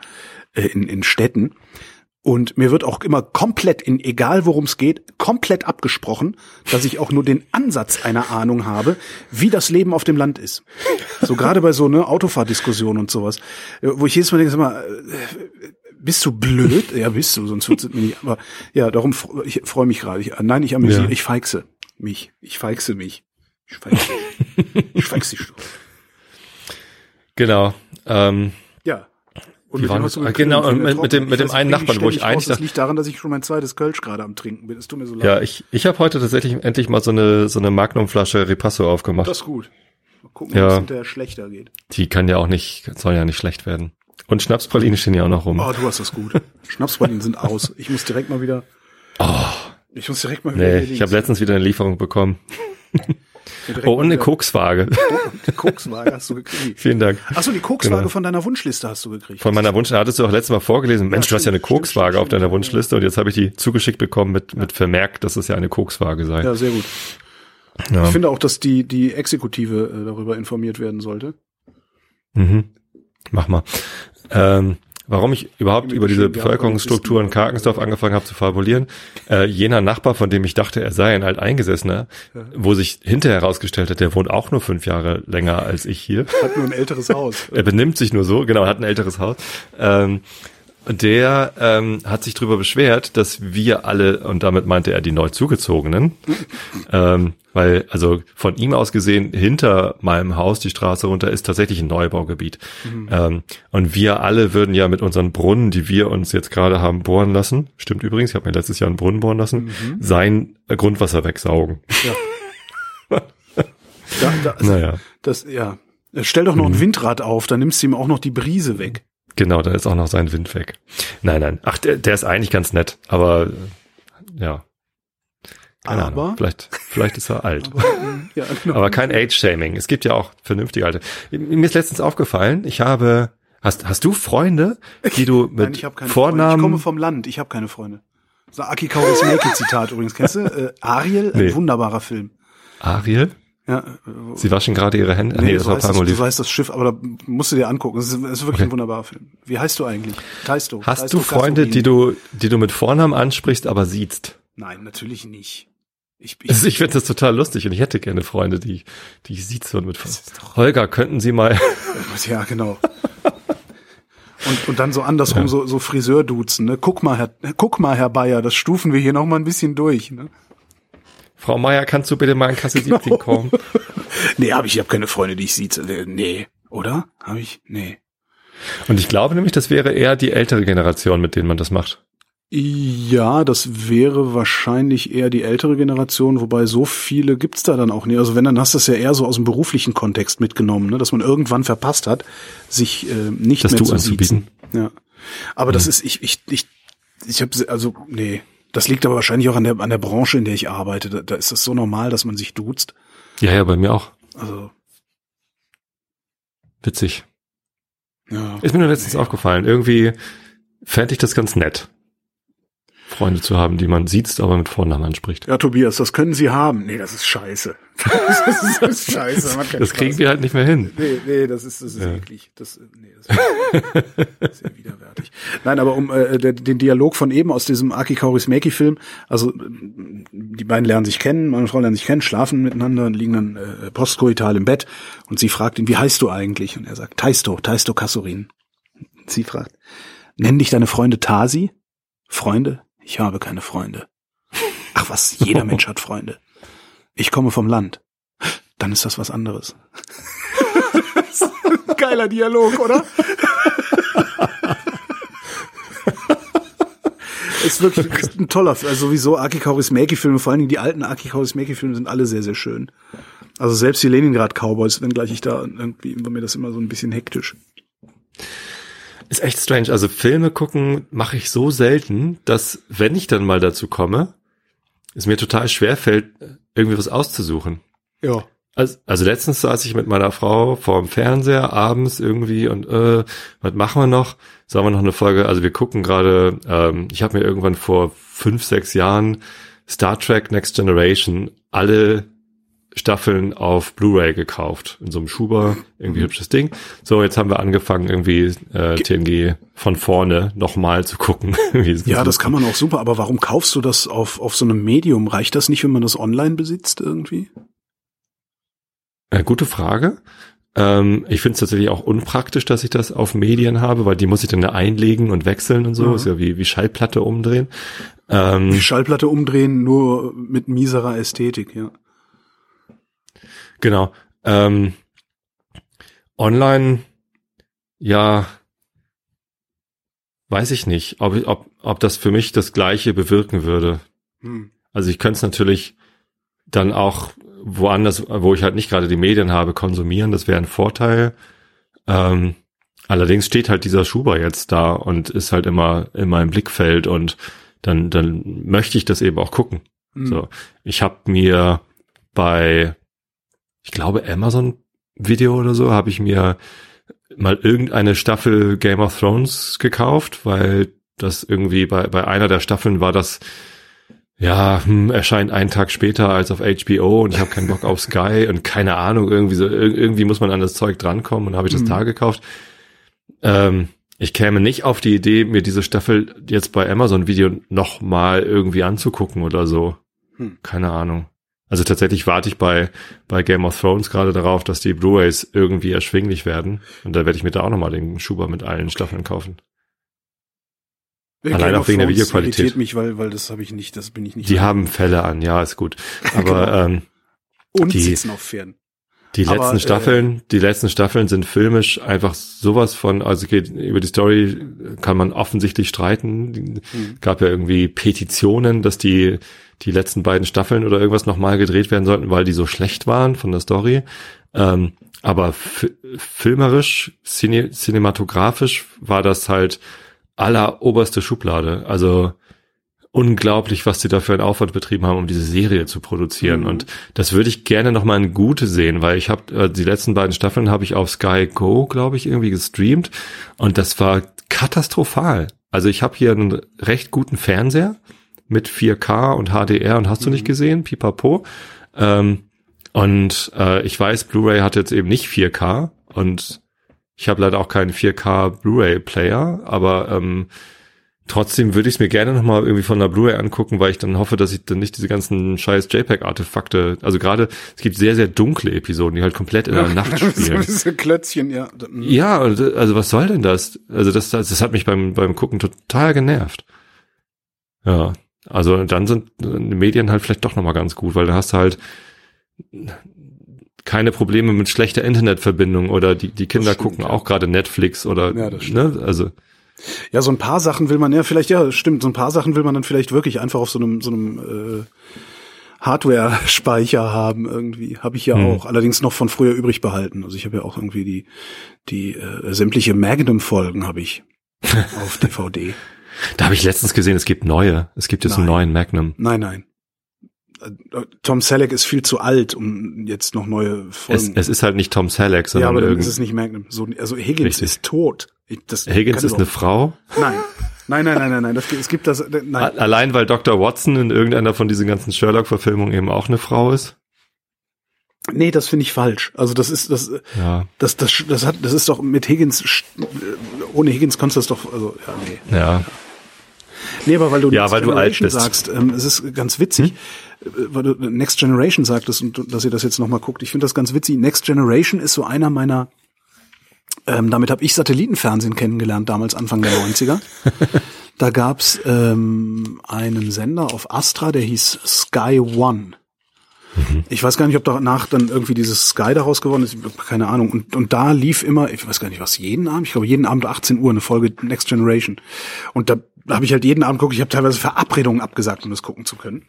äh, in, in Städten. Und mir wird auch immer komplett, in egal worum es geht, komplett abgesprochen, dass ich auch nur den Ansatz einer Ahnung habe, wie das Leben auf dem Land ist. So gerade bei so ne Autofahrdiskussionen und sowas, äh, wo ich jedes Mal denke, sag mal, äh, bist du blöd? Ja, bist du, sonst wird's mir nicht. Aber ja, darum ich freue mich gerade. Ich, nein, ich amüsiere, Ja. ich feixe mich. Ich feixe mich. Ich feixe, ich feixe dich. Genau. Ähm, Ja. Und mit war wem das? hast du Ah, geklönt? genau, und mit- mit dem- mit dem einen Nachbarn, wo ich eigentlich. Das liegt daran, dass ich schon mein zweites Kölsch gerade am Trinken bin. Es tut mir so leid. Ja, ich, ich habe heute tatsächlich endlich mal so eine so eine Magnumflasche Ripasso aufgemacht. Das ist gut. Mal gucken, Ja. ob es hinterher schlechter geht. Die kann ja auch nicht, soll ja nicht schlecht werden. Und Schnapspralinen stehen ja auch noch rum. Oh, du hast das gut. Schnapspralinen sind aus. Ich muss direkt mal wieder. Ich muss direkt mal wieder. Oh. nee, ich habe letztens wieder eine Lieferung bekommen. Oh, und eine Kokswaage. Die Kokswaage hast du gekriegt. Vielen Dank. Achso, die Kokswaage Genau. von deiner Wunschliste hast du gekriegt. Von meiner Wunsch, hattest du auch letztes Mal vorgelesen, Mensch, du hast ja eine Kokswaage stimmt, auf deiner Wunschliste und jetzt habe ich die zugeschickt bekommen mit, mit Vermerk, dass es ja eine Kokswaage sei. ja, sehr gut. Ja. Ich finde auch, dass die, die Exekutive äh, darüber informiert werden sollte. Mhm. Mach mal. Ähm, warum ich überhaupt über diese Bevölkerungsstruktur in Karkensdorf angefangen habe zu fabulieren, äh, jener Nachbar, von dem ich dachte, er sei ein Alteingesessener, wo sich hinterher herausgestellt hat, der wohnt auch nur fünf Jahre länger als ich hier. Hat nur ein älteres Haus. Er benimmt sich nur so, genau, hat ein älteres Haus. Ähm, der ähm, hat sich darüber beschwert, dass wir alle, und damit meinte er die neu zugezogenen, ähm, weil, also von ihm aus gesehen, hinter meinem Haus, die Straße runter, ist tatsächlich ein Neubaugebiet. Ähm, und wir alle würden ja mit unseren Brunnen, die wir uns jetzt gerade haben bohren lassen, stimmt übrigens, ich habe mir letztes Jahr einen Brunnen bohren lassen, sein Grundwasser wegsaugen. Da, da, also, Naja, Das, ja. Stell doch noch Mhm. ein Windrad auf, dann nimmst du ihm auch noch die Brise weg. Genau, da ist auch noch sein Wind weg. Nein, nein, ach, der, der ist eigentlich ganz nett, aber ja. Keine Aber? Ahnung. Vielleicht, vielleicht ist er alt. Ja, genau. Aber kein Age-Shaming. Es gibt ja auch vernünftige Alte. Mir ist letztens aufgefallen, ich habe, hast, hast du Freunde, die du mit Nein, ich keine Freunde. Vornamen, Ich komme vom Land, ich habe keine Freunde. Ein Aki Kaurismäki Zitat übrigens. Kennst du? Äh, Ariel, ein Nee. wunderbarer Film. Ariel? Ja, Sie waschen gerade ihre Hände. Nee, das so war heißt das, Palmolive. so heißt das Schiff, aber da musst du dir angucken. Es ist, es ist wirklich Okay. ein wunderbarer Film. Wie heißt du eigentlich? Taisto. Hast Taisto du Freunde, Kasorin. die du, die du mit Vornamen ansprichst, aber siehst? Nein, natürlich nicht. Ich, ich, Also ich finde das total lustig und ich hätte gerne Freunde, die, ich- die ich sieht so mit. Holger, könnten Sie mal. ja, genau. Und, und dann so andersrum, so, so Friseur-Duzen, ne? Guck mal, Herr, guck mal, Herr Bayer, das stufen wir hier noch mal ein bisschen durch, ne? Frau Meier, kannst du bitte mal in Kasse 17 kommen? Nee, hab ich, ich habe keine Freunde, die ich sieze. Äh, Nee, oder? Habe ich? Nee. Und ich glaube nämlich, das wäre eher die ältere Generation, mit denen man das macht. Ja, das wäre wahrscheinlich eher die ältere Generation, wobei so viele gibt's da dann auch nicht. Also wenn, dann hast du das ja eher so aus dem beruflichen Kontext mitgenommen, ne? dass man irgendwann verpasst hat, sich äh, nicht Das mehr zu anzubieten. Ja. Aber das ist, ich, ich, ich, ich habe, also, nee. Das liegt aber wahrscheinlich auch an der, an der Branche, in der ich arbeite. Da, da ist es so normal, dass man sich duzt. Ja, ja, bei mir auch. Also, Witzig. ja. Ist mir nur letztens aufgefallen. Irgendwie fände ich das ganz nett, Freunde zu haben, die man sieht, aber mit Vornamen anspricht. Ja, Tobias, das können Sie haben. Nee, das ist scheiße. Das ist, das ist scheiße. Das, Das kriegen Spaß. wir halt nicht mehr hin. Nee, nee, das ist, das ist Ja. eklig. Das, äh, nee, das ist sehr widerwärtig. Nein, aber um äh, der, den Dialog von eben aus diesem Aki Kaurismäki-Film, also äh, die beiden lernen sich kennen, und Frau lernen sich kennen, schlafen miteinander und liegen dann äh, postkoital im Bett und sie fragt ihn, wie heißt du eigentlich? Und er sagt, Taisto, Taisto Kasurin. Sie fragt, nennen dich deine Freunde Tasi? Freunde? Ich habe keine Freunde. Ach was, jeder Mensch hat Freunde. Ich komme vom Land. Dann ist das was anderes. Geiler Dialog, oder? ist wirklich ein toller, Film. also sowieso Aki Kaurismäki-Filme, vor allen Dingen die alten Aki Kaurismäki-Filme sind alle sehr, sehr schön. Also selbst die Leningrad Cowboys, wenngleich ich da irgendwie, war mir das immer so ein bisschen hektisch. Ist echt strange. Also Filme gucken mache ich so selten, dass wenn ich dann mal dazu komme, es mir total schwer fällt, irgendwie was auszusuchen. Ja. Also, also letztens saß ich mit meiner Frau vorm Fernseher abends irgendwie und äh, was machen wir noch? Sagen wir noch eine Folge? Also wir gucken gerade, ähm, ich habe mir irgendwann vor fünf, sechs Jahren Star Trek Next Generation alle Staffeln auf Blu-ray gekauft. In so einem Schuber, irgendwie hübsches Ding. So, jetzt haben wir angefangen, irgendwie äh, TNG von vorne nochmal zu gucken. Ja, das kann man auch super, aber warum kaufst du das auf, auf so einem Medium? Reicht das nicht, wenn man das online besitzt irgendwie? Äh, gute Frage. Ähm, ich finde es tatsächlich auch unpraktisch, dass ich das auf Medien habe, weil die muss ich dann einlegen und wechseln und so. Mhm. Ist ja wie, wie Schallplatte umdrehen. Ähm, Die Schallplatte umdrehen, nur mit mieserer Ästhetik, ja. Genau. Ähm, online, ja, weiß ich nicht, ob, ich- ob, ob das für mich das Gleiche bewirken würde. Hm. Also ich könnte es natürlich dann auch woanders, wo ich halt nicht gerade die Medien habe, konsumieren. Das wäre ein Vorteil. Ähm, allerdings steht halt dieser Schuber jetzt da und ist halt immer in meinem Blickfeld und dann, dann möchte ich das eben auch gucken. Hm. So, ich habe mir bei, ich glaube Amazon Video oder so, habe ich mir mal irgendeine Staffel Game of Thrones gekauft, weil das irgendwie bei bei einer der Staffeln war das ja, hm, erscheint einen Tag später als auf HBO und ich habe keinen Bock auf Sky und keine Ahnung, irgendwie so, ir- irgendwie muss man an das Zeug drankommen und habe ich das Mhm. da gekauft. Ähm, ich käme nicht auf die Idee, mir diese Staffel jetzt bei Amazon Video noch mal irgendwie anzugucken oder so. Hm. Keine Ahnung. Also tatsächlich warte ich bei, bei Game of Thrones gerade darauf, dass die Blu-rays irgendwie erschwinglich werden. Und da werde ich mir da auch nochmal den Schuber mit allen Staffeln kaufen. Game Allein auch wegen der Videoqualität. irritiert mich, weil, weil das habe ich nicht, das bin ich nicht. Die haben Fälle an, ja, ist gut. Aber Genau. ähm, und die- sitzen auf Pferden. Die Aber, letzten äh, Staffeln, die letzten Staffeln sind filmisch einfach sowas von, also geht, über die Story kann man offensichtlich streiten. Die- Hm. Gab ja irgendwie Petitionen, dass die, die letzten beiden Staffeln oder irgendwas nochmal gedreht werden sollten, weil die so schlecht waren von der Story. Ähm, aber fi- filmerisch, cine, cinematografisch war das halt alleroberste Schublade. Also unglaublich, was sie da für einen Aufwand betrieben haben, um diese Serie zu produzieren. Mhm. Und das würde ich gerne noch mal in Gute sehen, weil ich habe äh, die letzten beiden Staffeln habe ich auf Sky Go, glaube ich, irgendwie gestreamt und das war katastrophal. Also ich habe hier einen recht guten Fernseher mit 4K und HDR und hast du nicht Mhm. gesehen, pipapo. Ähm, und äh, ich weiß, Blu-ray hat jetzt eben nicht 4K und ich habe leider auch keinen 4K Blu-ray Player, aber ähm, Trotzdem würde ich es mir gerne nochmal irgendwie von der Blu-ray angucken, weil ich dann hoffe, dass ich dann nicht diese ganzen scheiß JPEG-Artefakte, also gerade, es gibt sehr, sehr dunkle Episoden, die halt komplett in der Nacht spielen. Diese Klötzchen, ja. Ja, also was soll denn das? Also das, das, das hat mich beim, beim Gucken total genervt. Ja, also dann sind die Medien halt vielleicht doch nochmal ganz gut, weil da hast du halt keine Probleme mit schlechter Internetverbindung oder die, die Kinder stimmt, gucken ja. auch gerade Netflix oder, Ja, ne, also. Ja, so ein paar Sachen will man ja vielleicht, ja, stimmt, so ein paar Sachen will man dann vielleicht wirklich einfach auf so einem, so einem äh, Hardware-Speicher haben irgendwie. Habe ich ja Hm. auch. Allerdings noch von früher übrig behalten. Also ich habe ja auch irgendwie die, die äh, sämtliche Magnum-Folgen habe ich auf DVD. Da habe ich letztens gesehen, es gibt neue. Es gibt jetzt einen Nein. neuen Magnum. Nein, nein. Äh, Tom Selleck ist viel zu alt, um jetzt noch neue Es, Folgen. es ist halt nicht Tom Selleck, ja, sondern aber dann ist es nicht Magnum. So, also Higgins Richtig. ist tot. Ich, Higgins ist eine Frau. Nein. Nein, nein, nein, nein, nein. Das, es gibt das. äh, Nein. Allein weil Dr. Watson in irgendeiner von diesen ganzen Sherlock-Verfilmungen eben auch eine Frau ist. Nee, das finde ich falsch. Also das ist das Ja, das das das hat das ist doch mit Higgins sch- ohne Higgins konntest du das doch also ja nee. ja. Nee, aber weil du Ja, Next weil du alt Generation bist. Hm? sagst, ähm, es ist ganz witzig, äh, weil du Next Generation sagtest und du- dass ihr das jetzt noch mal guckt. Ich finde das ganz witzig. Next Generation ist so einer meiner ähm, damit habe ich Satellitenfernsehen kennengelernt damals Anfang der 90er. da gab's ähm, einen Sender auf Astra, der hieß Sky One. Ich weiß gar nicht, ob danach dann irgendwie dieses Sky daraus geworden ist, keine Ahnung. Und, und da lief immer, ich weiß gar nicht was, jeden Abend, ich glaube jeden Abend 18 Uhr eine Folge Next Generation. Und da habe ich halt jeden Abend geguckt, ich habe teilweise Verabredungen abgesagt, um das gucken zu können.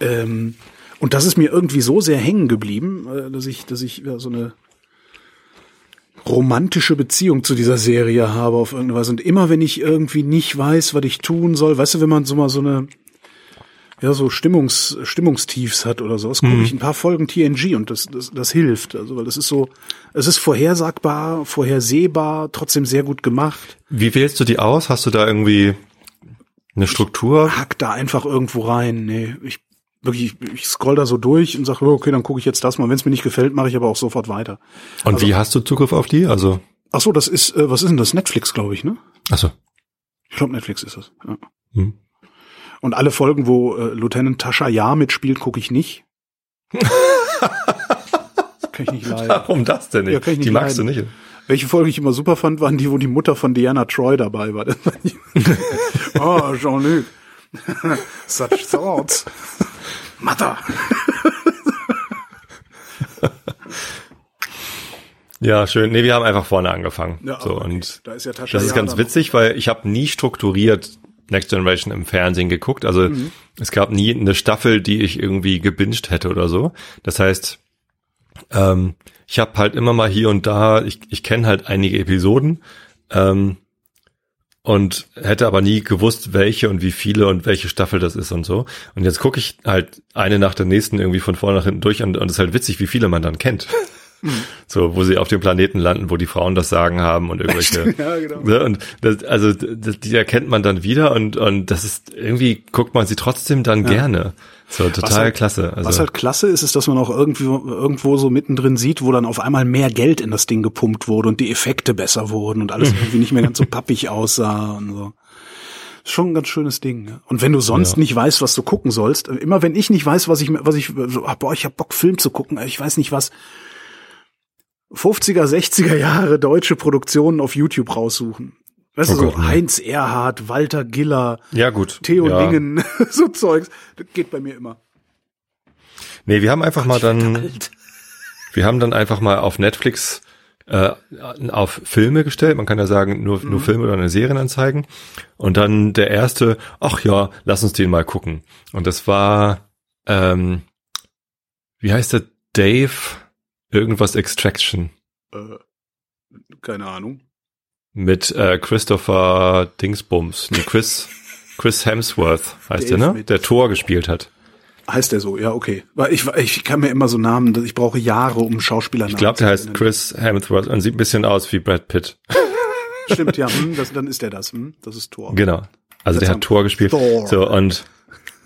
Ähm, und das ist mir irgendwie so sehr hängen geblieben, äh, dass ich, dass ich ja, so eine romantische Beziehung zu dieser Serie habe auf irgendeine Weise. Und immer wenn ich irgendwie nicht weiß, was ich tun soll, weißt du, wenn man so mal so eine ja, so Stimmungs, Stimmungstiefs hat oder sowas, gucke ich ein paar Folgen TNG und das, das, das hilft. Also, weil das ist so, es ist vorhersagbar, vorhersehbar, trotzdem sehr gut gemacht. Wie wählst du die aus? Hast du da irgendwie eine Struktur? Hack da einfach irgendwo rein. Nee, ich wirklich, ich, ich scroll da so durch und sage, okay, dann gucke ich jetzt das mal. Wenn es mir nicht gefällt, mache ich aber auch sofort weiter. Und wie hast du Zugriff auf die? Also, Ach so, das ist, äh, was ist denn das? Netflix, glaube ich, ne? achso. Ich glaube, Netflix ist das. Ja. Hm. Und alle Folgen, wo äh, Lieutenant Tascha Ja mitspielt, gucke ich nicht. kann ich nicht leiden. Warum das denn nicht? Ja, nicht die magst leiden. du nicht. Welche Folge ich immer super fand, waren die, wo die Mutter von Diana Troy dabei war. Oh, Jean-Luc. Such thoughts. Mother. Ja, schön. Nee, wir haben einfach vorne angefangen. Ja, so okay. und Da ist ja das ist ganz witzig, weil ich habe nie strukturiert Next Generation im Fernsehen geguckt. Also Mhm. es gab nie eine Staffel, die ich irgendwie gebinged hätte oder so. Das heißt, ähm, ich habe halt immer mal hier und da, ich, ich kenne halt einige Episoden ähm, und hätte aber nie gewusst, welche und wie viele und welche Staffel das ist und so. Und jetzt gucke ich halt eine nach der nächsten irgendwie von vorne nach hinten durch und, und es ist halt witzig, wie viele man dann kennt. So, wo sie auf dem Planeten landen, wo die Frauen das Sagen haben und irgendwelche. Ja, genau. Ne, und das, also das, die erkennt man dann wieder und und das ist irgendwie guckt man sie trotzdem dann gerne. So total halt- klasse. Also Was halt klasse ist, ist, dass man auch irgendwie irgendwo so mittendrin sieht, wo dann auf einmal mehr Geld in das Ding gepumpt wurde und die Effekte besser wurden und alles irgendwie nicht mehr ganz so pappig aussah und so. Schon ein ganz schönes Ding. ja. Und wenn du sonst Ja. nicht weißt, was du gucken sollst, immer wenn ich nicht weiß, was ich, was ich, so, ah, boah, ich hab Bock, Film zu gucken, ich weiß nicht was, 50er, 60er Jahre deutsche Produktionen auf YouTube raussuchen. Weißt Oh du, so Gott. Heinz Erhardt, Walter Giller, ja gut. Theo ja. Lingen, so Zeugs. Das geht bei mir immer. Nee, wir haben einfach mal dann wir haben dann einfach mal auf Netflix äh, auf Filme gestellt. Man kann ja sagen, nur, Mhm. nur Filme oder eine Serienanzeigen. Und dann der erste, ach ja, lass uns den mal gucken. Und das war, ähm, wie heißt der? Dave irgendwas Extraction Äh, keine Ahnung. mit äh, Christopher Dingsbums. Nee, Chris, Chris Hemsworth heißt Dave der, ne? Der Tor gespielt hat. Heißt der so? Ja, okay. Weil ich, ich kann mir immer so Namen, ich brauche Jahre, um Schauspieler Ich glaube, der heißt Chris Hemsworth und sieht ein bisschen aus wie Brad Pitt. Stimmt, ja, hm, das, dann ist der das. Hm, das ist Thor. Genau. Also der Seltsam. hat Tor gespielt. Thor. So und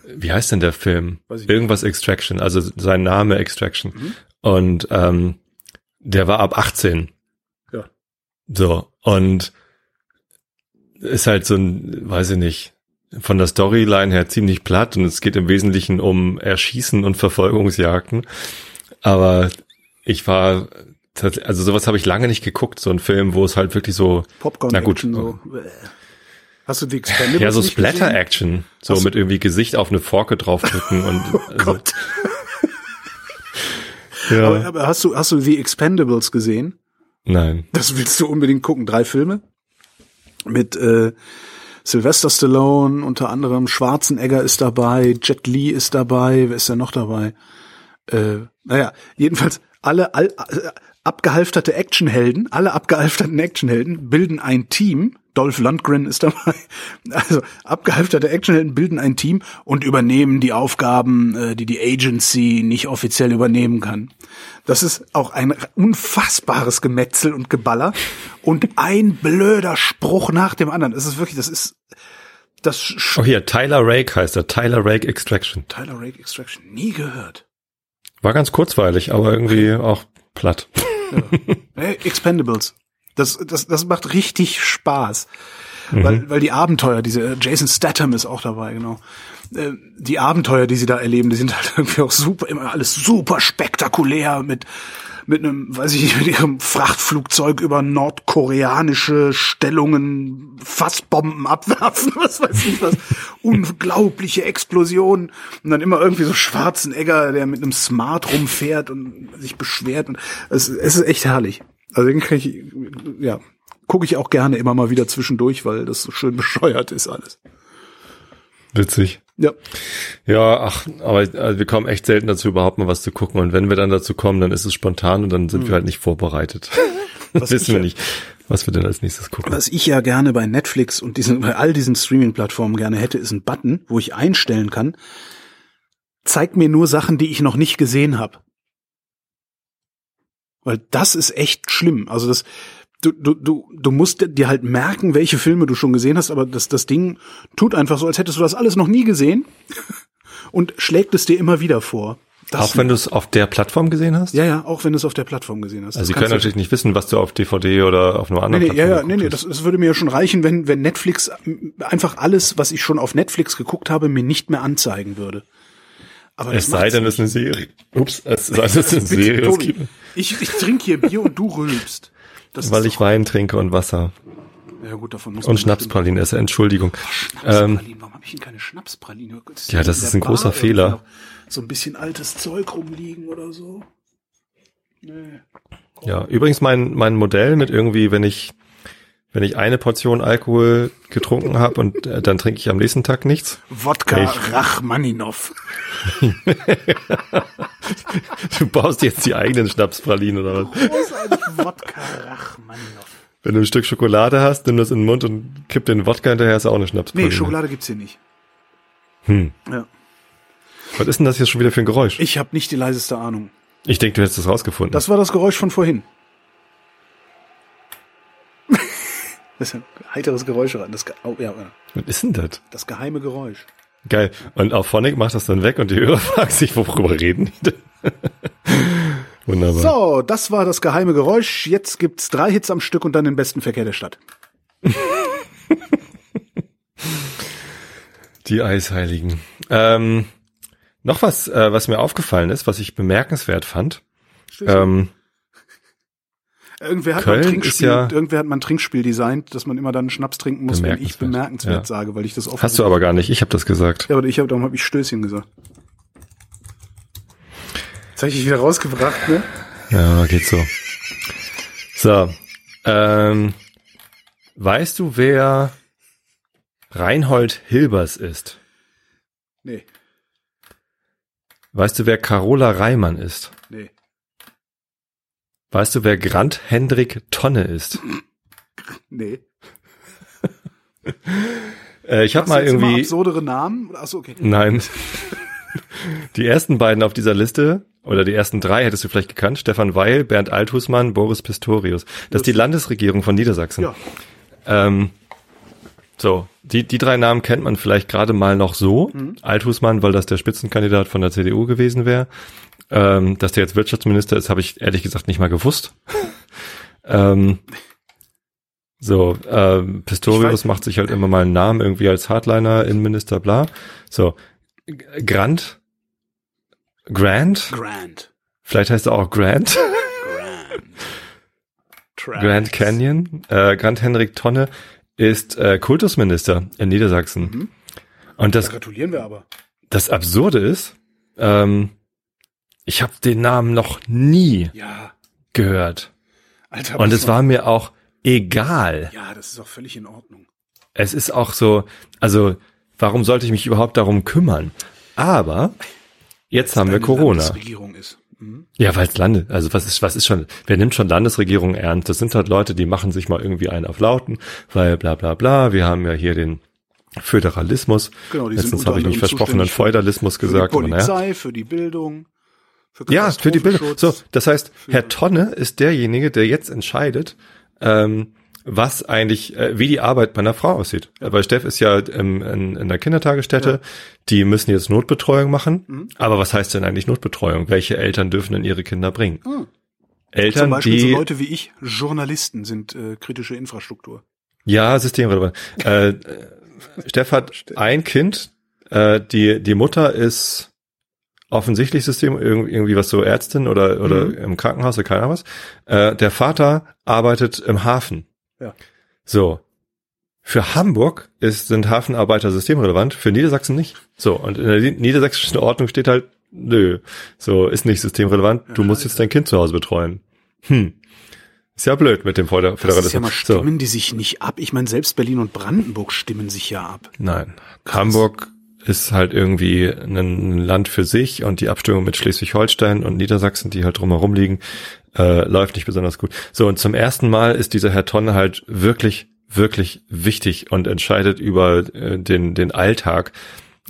wie heißt denn der Film? Irgendwas Extraction, also sein Name Extraction. Mhm. Und ähm, der war ab 18. Ja. So und ist halt so ein, weiß ich nicht, von der Storyline her ziemlich platt und es geht im Wesentlichen um Erschießen und Verfolgungsjagden. Aber ich war, also sowas habe ich lange nicht geguckt, so ein Film, wo es halt wirklich so, Popcorn na gut, Action so. Hast du die Expendables ja, so? Splatter-Action, so so. mit irgendwie Gesicht auf eine Forke draufdrücken und, Oh also. Ja, Aber, aber hast du hast du die Expendables gesehen? nein. Das willst du unbedingt gucken. Drei Filme mit äh, Sylvester Stallone, unter anderem Schwarzenegger ist dabei, Jet Li ist dabei, wer ist denn noch dabei? Äh, naja, jedenfalls alle all, äh, abgehalfterte Actionhelden, alle abgehalfterten Actionhelden bilden ein Team. Dolph Lundgren ist dabei. Also abgehalfterte Actionhelden bilden ein Team und übernehmen die Aufgaben, äh, die die Agency nicht offiziell übernehmen kann. Das ist auch ein unfassbares Gemetzel und Geballer und ein blöder Spruch nach dem anderen. Es ist wirklich, das ist das Sch Oh hier, Tyler Rake heißt er, Tyler Rake Extraction. Tyler Rake Extraction nie gehört. War ganz kurzweilig, aber irgendwie auch platt. Hey, Expendables. Das, das, das macht richtig Spaß. Weil, weil die Abenteuer, diese äh, Jason Statham ist auch dabei, genau. Äh, Die Abenteuer, die sie da erleben, die sind halt irgendwie auch super, immer alles super spektakulär mit, mit einem, weiß ich nicht, mit ihrem Frachtflugzeug über nordkoreanische Stellungen Fassbomben abwerfen, was weiß ich was. Unglaubliche Explosionen. Und dann immer irgendwie so Schwarzenegger, der mit einem Smart rumfährt und sich beschwert. Und es, es ist echt herrlich. Also den kann ich, ja, gucke ich auch gerne immer mal wieder zwischendurch, weil das so schön bescheuert ist alles. Witzig. Ja. Ja, ach, aber also wir kommen echt selten dazu, überhaupt mal was zu gucken. Und wenn wir dann dazu kommen, dann ist es spontan und dann sind wir halt nicht vorbereitet. Ich Wissen wir ja- nicht, was wir denn als nächstes gucken. Was ich ja gerne bei Netflix und diesen, bei all diesen Streaming-Plattformen gerne hätte, ist ein Button, wo ich einstellen kann, zeigt mir nur Sachen, die ich noch nicht gesehen habe. Weil das ist echt schlimm. Also das, du, du, du, du musst dir halt merken, welche Filme du schon gesehen hast, aber das, das Ding tut einfach so, als hättest du das alles noch nie gesehen und schlägt es dir immer wieder vor. Das, auch wenn du es auf der Plattform gesehen hast? ja, ja, auch wenn du es auf der Plattform gesehen hast. Also Das sie können natürlich nicht wissen, was du auf DVD oder auf einer Nee, anderen nee, ja, Plattform ja, nee, nee, geguckt das, das würde mir ja schon reichen, wenn, wenn Netflix einfach alles, was ich schon auf Netflix geguckt habe, mir nicht mehr anzeigen würde. Aber. Es sei denn, es ist eine Serie. Ups, es sei denn, es ist eine Serie. Tobi, ich, ich trinke hier Bier und du rülpst. Das weil ich Wein trinke und Wasser. ja gut, davon muss Und Schnapspralinen esse. Entschuldigung. Ähm, Schnapspralinen, warum habe ich denn keine Schnapspraline? Das Ja, das ist ein großer Bar Fehler. irgendwie noch So ein bisschen altes Zeug rumliegen oder so. Nee. Ja, übrigens mein, mein Modell mit irgendwie, wenn ich, wenn ich eine Portion Alkohol getrunken habe und äh, dann trinke ich am nächsten Tag nichts. Wodka Ich- Rachmaninov. Du baust jetzt die eigenen Schnapspralinen oder was? Großartig Wodka Rachmaninov. Wenn du ein Stück Schokolade hast, nimm das in den Mund und kipp den Wodka hinterher, ist auch eine Schnapspraline. Nee, Schokolade gibt's hier nicht. Hm. Ja. Was ist denn das hier schon wieder für ein Geräusch? Ich habe nicht die leiseste Ahnung. Ich denke, du hättest das rausgefunden. Das war das Geräusch von vorhin. Das ist ein heiteres Geräusch. Das, Ge- oh, ja, Was ist denn das? das geheime Geräusch. Geil. Und auch Phonic macht das dann weg und die Hörer fragen sich, worüber reden die denn? Wunderbar. So, das war das geheime Geräusch. Jetzt gibt's drei Hits am Stück und dann den besten Verkehr der Stadt. Die Eisheiligen. Ähm, noch was, äh, was mir aufgefallen ist, was ich bemerkenswert fand. Ähm, irgendwer hat Köln ein Trinkspiel, ja- irgendwer hat mal ein Trinkspiel designt, dass man immer dann Schnaps trinken muss, wenn ich Bemerkenswert, bemerkenswert ja. sage, weil ich das oft. hast du aber gar nicht. Ich habe das gesagt. Ja, aber ich habe darum habe ich Stößchen gesagt. Jetzt habe ich dich wieder rausgebracht, ne? Ja, geht so. So. Ähm, weißt du, wer Reinhold Hilbers ist? Nee, Weißt du, wer Carola Reimann ist? Weißt du, wer Grant Hendrik Tonne ist? Nee. Äh, ich habe mal irgendwie. absurdere Namen? Achso, okay. Nein. Die ersten beiden auf dieser Liste, oder die ersten drei hättest du vielleicht gekannt, Stefan Weil, Bernd Althusmann, Boris Pistorius. Das ist die Landesregierung von Niedersachsen. Ja, Ähm, so, die, die drei Namen kennt man vielleicht gerade mal noch so. Althusmann, weil das der Spitzenkandidat von der CDU gewesen wäre. Ähm, dass der jetzt Wirtschaftsminister ist, habe ich ehrlich gesagt nicht mal gewusst. ähm, So, ähm, Pistorius macht sich halt immer mal einen Namen irgendwie als Hardliner, Innenminister, bla. So, Grant, Grant, Grand. vielleicht heißt er auch Grant, Grand. Tracks. Grand Canyon. Äh, Grant Henrik Tonne ist äh, Kultusminister in Niedersachsen. Mhm. Und Da das, gratulieren wir aber. das Absurde ist, ähm, ich habe den Namen noch nie Ja. gehört. Alter. Und es war mir auch egal. Ja, das ist auch völlig in Ordnung. Es ist auch so, also warum sollte ich mich überhaupt darum kümmern? Aber jetzt haben wir Corona. Landesregierung ist. Mhm. Ja, weil es Lande, also was ist, was ist schon, wer nimmt schon Landesregierung ernst? Das sind halt Leute, die machen sich mal irgendwie einen auf Lauten, weil bla bla bla, wir haben ja hier den Föderalismus. Genau, die Letztens habe ich mich zuständig für- Feudalismus gesagt. Für die. Polizei, für die Bildung. Für Ja, für die Bildung. So, das heißt, Herr Tonne ist derjenige, der jetzt entscheidet, ähm, was eigentlich, äh, wie die Arbeit bei einer Frau aussieht. Weil Steff ist ja ähm, in, in der Kindertagesstätte, die müssen jetzt Notbetreuung machen. Mhm. Aber was heißt denn eigentlich Notbetreuung? Welche Eltern dürfen denn ihre Kinder bringen? Hm. Zum Eltern, Beispiel so die Leute wie ich, Journalisten sind äh, kritische Infrastruktur. ja systemrelevant. äh, Steff hat ein Kind, äh, die die Mutter ist offensichtlich System, irg- irgendwie was so Ärztin oder, oder Mhm. im Krankenhaus oder keine Ahnung was. Äh, der Vater arbeitet im Hafen. Ja. So. Für Hamburg ist, sind Hafenarbeiter systemrelevant, für Niedersachsen nicht. So, und in der Ni- niedersächsischen Ordnung steht halt, nö, so ist nicht systemrelevant, du musst jetzt dein Kind zu Hause betreuen. Hm. Ist ja blöd mit dem Föder- Das ist ja mal Föderalismus. So. stimmen die sich nicht ab. Ich meine, selbst Berlin und Brandenburg stimmen sich ja ab. Nein. Hamburg ist halt irgendwie ein Land für sich und die Abstimmung mit Schleswig-Holstein und Niedersachsen, die halt drumherum liegen, äh, läuft nicht besonders gut. So, und zum ersten Mal ist dieser Herr Tonne halt wirklich, wirklich wichtig und entscheidet über äh, den, den Alltag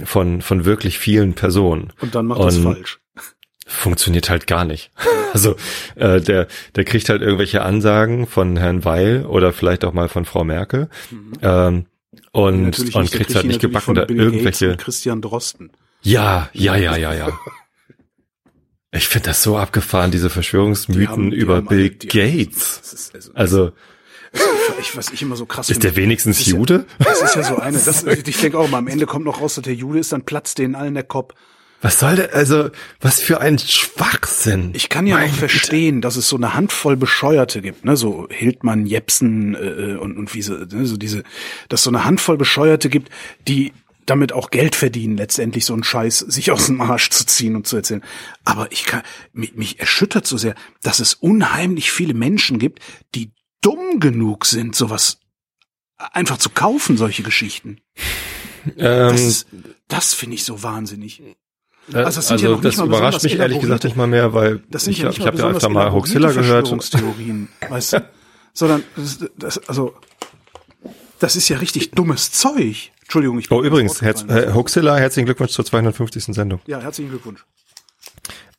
von, von wirklich vielen Personen. Und dann macht das Und- falsch. Funktioniert halt gar nicht. Also äh, der, der kriegt halt irgendwelche Ansagen von Herrn Weil oder vielleicht auch mal von Frau Merkel. Ähm, und, und der kriegt halt nicht gebacken, da irgendwelche. und Christian Drosten. Ja, ja, ja, ja, ja. Ich finde das so abgefahren, diese Die Verschwörungsmythen haben- die über haben Bill alle- die haben- Gates. Ist, also, Also, ich, was ich immer so krass ist der wenigstens ist ja- Jude? Das ist ja so eine. Das, ich denke auch mal, am Ende kommt noch raus, dass der Jude ist, dann platzt denen allen der Kopf. Was soll der, also, was für ein Schwachsinn. Ich kann ja noch verstehen, dass es so eine Handvoll Bescheuerte gibt, ne, so Hildmann, Jepsen äh, und und wie so, ne, so diese, dass so eine Handvoll Bescheuerte gibt, die damit auch Geld verdienen, letztendlich so einen Scheiß sich aus dem Arsch zu ziehen und zu erzählen. Aber ich kann, mich, mich erschüttert so sehr, dass es unheimlich viele Menschen gibt, die dumm genug sind, sowas einfach zu kaufen, solche Geschichten. Ähm, Das, das finde ich so wahnsinnig. Äh, also also das sind ja das überrascht mich ehrlich gesagt nicht mal mehr, weil ich, ja ich habe ja öfter mal Hoaxilla gehört. Weißt du? Sondern das, das, also das ist ja richtig dummes Zeug. Entschuldigung, ich bin Oh, übrigens, Herz, äh, Hoaxilla, herzlichen Glückwunsch zur 250. Sendung. Ja, herzlichen Glückwunsch.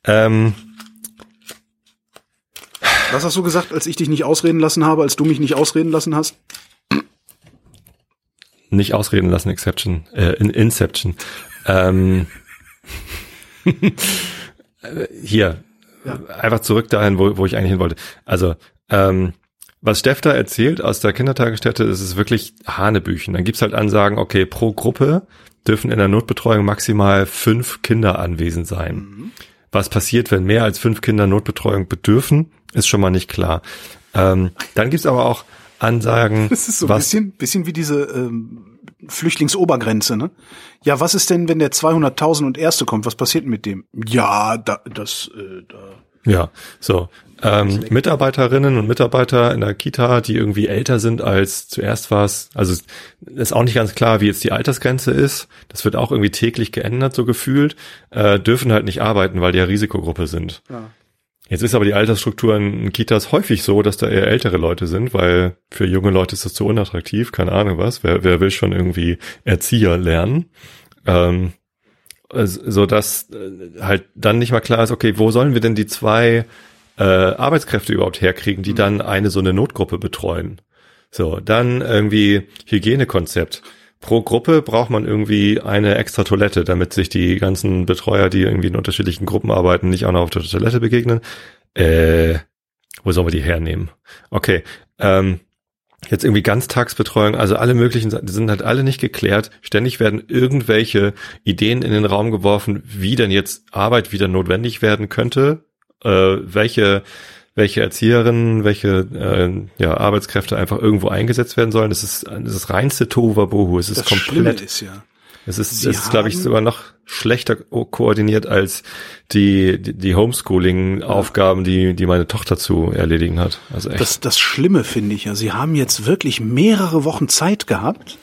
Ähm, Was hast du gesagt, als ich dich nicht ausreden lassen habe, als du mich nicht ausreden lassen hast? nicht ausreden lassen, Exception, äh, in Inception. Ähm, äh, hier, Ja. einfach zurück dahin, wo, wo ich eigentlich hin wollte. Also, ähm, was Steff da erzählt aus der Kindertagesstätte, ist wirklich Hanebüchen. Dann gibt's halt Ansagen, okay, pro Gruppe dürfen in der Notbetreuung maximal fünf Kinder anwesend sein. Mhm. Was passiert, wenn mehr als fünf Kinder Notbetreuung bedürfen, ist schon mal nicht klar. Ähm, dann gibt's aber auch Ansagen, Das ist so ein was bisschen, bisschen wie diese ähm, Flüchtlingsobergrenze, ne? Ja, was ist denn, wenn der 200.000 und Erste kommt? Was passiert mit dem? Ja, da, das, äh, da. Ja, so. Ähm, Mitarbeiterinnen und Mitarbeiter in der Kita, die irgendwie älter sind als zuerst war es, also es ist auch nicht ganz klar, wie jetzt die Altersgrenze ist. Das wird auch irgendwie täglich geändert, so gefühlt, äh, dürfen halt nicht arbeiten, weil die ja Risikogruppe sind. Ja. Jetzt ist aber die Altersstruktur in Kitas häufig so, dass da eher ältere Leute sind, weil für junge Leute ist das zu unattraktiv, keine Ahnung was. Wer, wer will schon irgendwie Erzieher lernen? Ähm, also, so dass äh, halt dann nicht mal klar ist, okay, wo sollen wir denn die zwei äh, Arbeitskräfte überhaupt herkriegen, die dann eine so eine Notgruppe betreuen? So, dann irgendwie Hygienekonzept. Pro Gruppe braucht man irgendwie eine extra Toilette, damit sich die ganzen Betreuer, die irgendwie in unterschiedlichen Gruppen arbeiten, nicht auch noch auf der Toilette begegnen. Äh, wo sollen wir die hernehmen? Okay, ähm, jetzt irgendwie Ganztagsbetreuung, also alle möglichen, die sind halt alle nicht geklärt. Ständig werden irgendwelche Ideen in den Raum geworfen, wie denn jetzt Arbeit wieder notwendig werden könnte, äh, welche welche Erzieherinnen, welche äh, ja, Arbeitskräfte einfach irgendwo eingesetzt werden sollen. Das ist das ist reinste Tohuwabohu. Es ist Das komplett. Ist ja, Es ist, Sie es ist glaube ich, sogar noch schlechter ko- koordiniert als die, die, die Homeschooling-Aufgaben, die, die meine Tochter zu erledigen hat. Also echt. Das, das Schlimme finde ich ja, sie haben jetzt wirklich mehrere Wochen Zeit gehabt,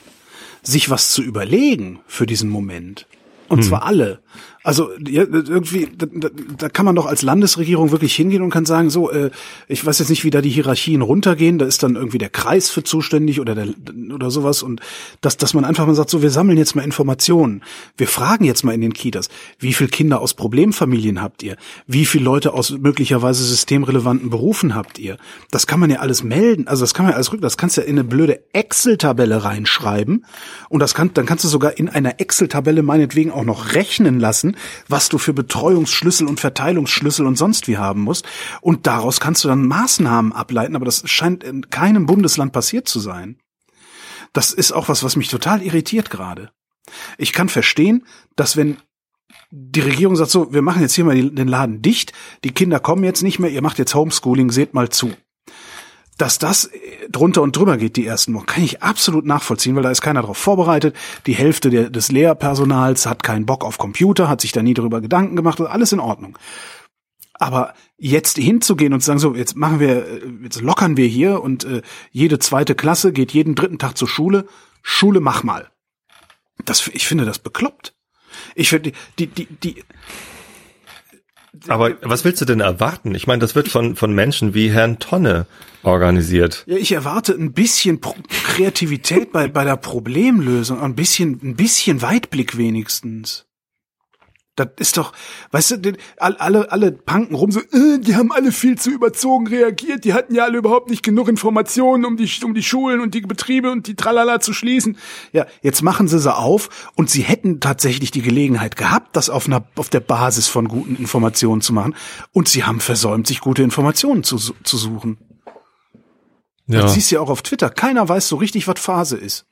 sich was zu überlegen für diesen Moment. Und zwar alle. Also irgendwie, da, da, da kann man doch als Landesregierung wirklich hingehen und kann sagen, so, äh, ich weiß jetzt nicht, wie da die Hierarchien runtergehen, da ist dann irgendwie der Kreis für zuständig oder der oder sowas und dass, dass man einfach mal sagt, so, wir sammeln jetzt mal Informationen. Wir fragen jetzt mal in den Kitas, wie viele Kinder aus Problemfamilien habt ihr? Wie viele Leute aus möglicherweise systemrelevanten Berufen habt ihr? Das kann man ja alles melden, also das kann man ja alles rück, das kannst du ja in eine blöde Excel-Tabelle reinschreiben und das kann, dann kannst du sogar in einer Excel-Tabelle meinetwegen auch noch rechnen lassen, was du für Betreuungsschlüssel und Verteilungsschlüssel und sonst wie haben musst. Und daraus kannst du dann Maßnahmen ableiten, aber das scheint in keinem Bundesland passiert zu sein. Das ist auch was, was mich total irritiert gerade. Ich kann verstehen, dass wenn die Regierung sagt so, wir machen jetzt hier mal den Laden dicht, die Kinder kommen jetzt nicht mehr, ihr macht jetzt Homeschooling, seht mal zu. Dass das äh, drunter und drüber geht die ersten Wochen, kann ich absolut nachvollziehen, weil da ist keiner darauf vorbereitet. Die Hälfte der, des Lehrpersonals hat keinen Bock auf Computer, hat sich da nie darüber Gedanken gemacht, alles in Ordnung. Aber jetzt hinzugehen und zu sagen, so, jetzt machen wir, äh, jetzt lockern wir hier und äh, jede zweite Klasse geht jeden dritten Tag zur Schule, Schule mach mal. Das, ich finde das bekloppt. Ich finde, die, die, die, Aber was willst du denn erwarten? Ich meine, das wird von, von Menschen wie Herrn Tonne organisiert. Ja, ich erwarte ein bisschen Pro Kreativität bei, bei der Problemlösung, ein bisschen, ein bisschen Weitblick wenigstens. Das ist doch, weißt du, alle, alle panken rum so, äh, die haben alle viel zu überzogen reagiert, die hatten ja alle überhaupt nicht genug Informationen, um die, um die Schulen und die Betriebe und die Tralala zu schließen. Ja, jetzt machen sie sie auf und sie hätten tatsächlich die Gelegenheit gehabt, das auf einer, auf der Basis von guten Informationen zu machen und sie haben versäumt, sich gute Informationen zu, zu suchen. Ja. Das siehst du ja auch auf Twitter. Keiner weiß so richtig, was Phase ist.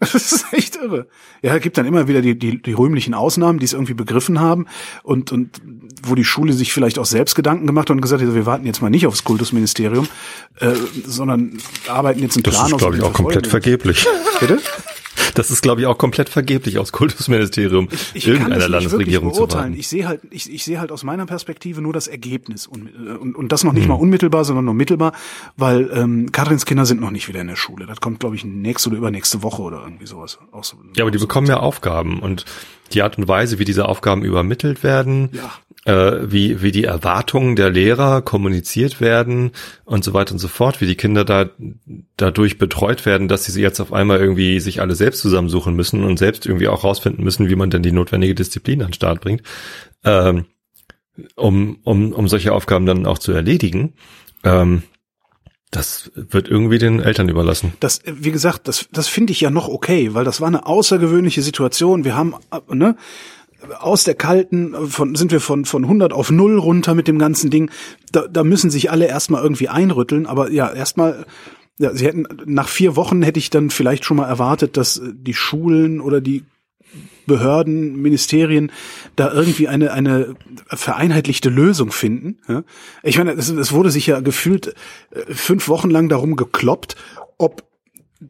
Das ist echt irre. Ja, es gibt dann immer wieder die, die, die rühmlichen Ausnahmen, die es irgendwie begriffen haben und, und wo die Schule sich vielleicht auch selbst Gedanken gemacht hat und gesagt hat, wir warten jetzt mal nicht aufs Kultusministerium, äh, sondern arbeiten jetzt einen Das Plan ist, aus. glaube ich, auch komplett vergeblich. das. Bitte? Das ist, glaube ich, auch komplett vergeblich aus Kultusministerium Ich kann irgendeiner Landesregierung zu beurteilen. warten. Ich sehe halt, ich, ich sehe halt aus meiner Perspektive nur das Ergebnis und, und, und das noch nicht mal unmittelbar, sondern nur mittelbar, weil ähm, Katrins Kinder sind noch nicht wieder in der Schule. Das kommt, glaube ich, nächste oder übernächste Woche oder irgendwie sowas. Auch so, Ja, aber die bekommen ja Aufgaben und die Art und Weise, wie diese Aufgaben übermittelt werden, Ja. Äh, wie, wie die Erwartungen der Lehrer kommuniziert werden und so weiter und so fort, wie die Kinder da dadurch betreut werden, dass sie jetzt auf einmal irgendwie sich alle selbst zusammensuchen müssen und selbst irgendwie auch rausfinden müssen, wie man denn die notwendige Disziplin an den Start bringt, ähm, um, um, um solche Aufgaben dann auch zu erledigen. Ähm, das wird irgendwie den Eltern überlassen. Das, wie gesagt, das, das finde ich ja noch okay, weil das war eine außergewöhnliche Situation. Wir haben, äh, ne, aus der kalten, von, sind wir von, von 100 auf 0 runter mit dem ganzen Ding. Da, da müssen sich alle erstmal irgendwie einrütteln, aber ja, erstmal, ja, sie hätten, nach vier Wochen hätte ich dann vielleicht schon mal erwartet, dass äh, die Schulen oder die Behörden, Ministerien da irgendwie eine, eine vereinheitlichte Lösung finden. Ich meine, es, es wurde sich ja gefühlt äh, fünf Wochen lang darum gekloppt, ob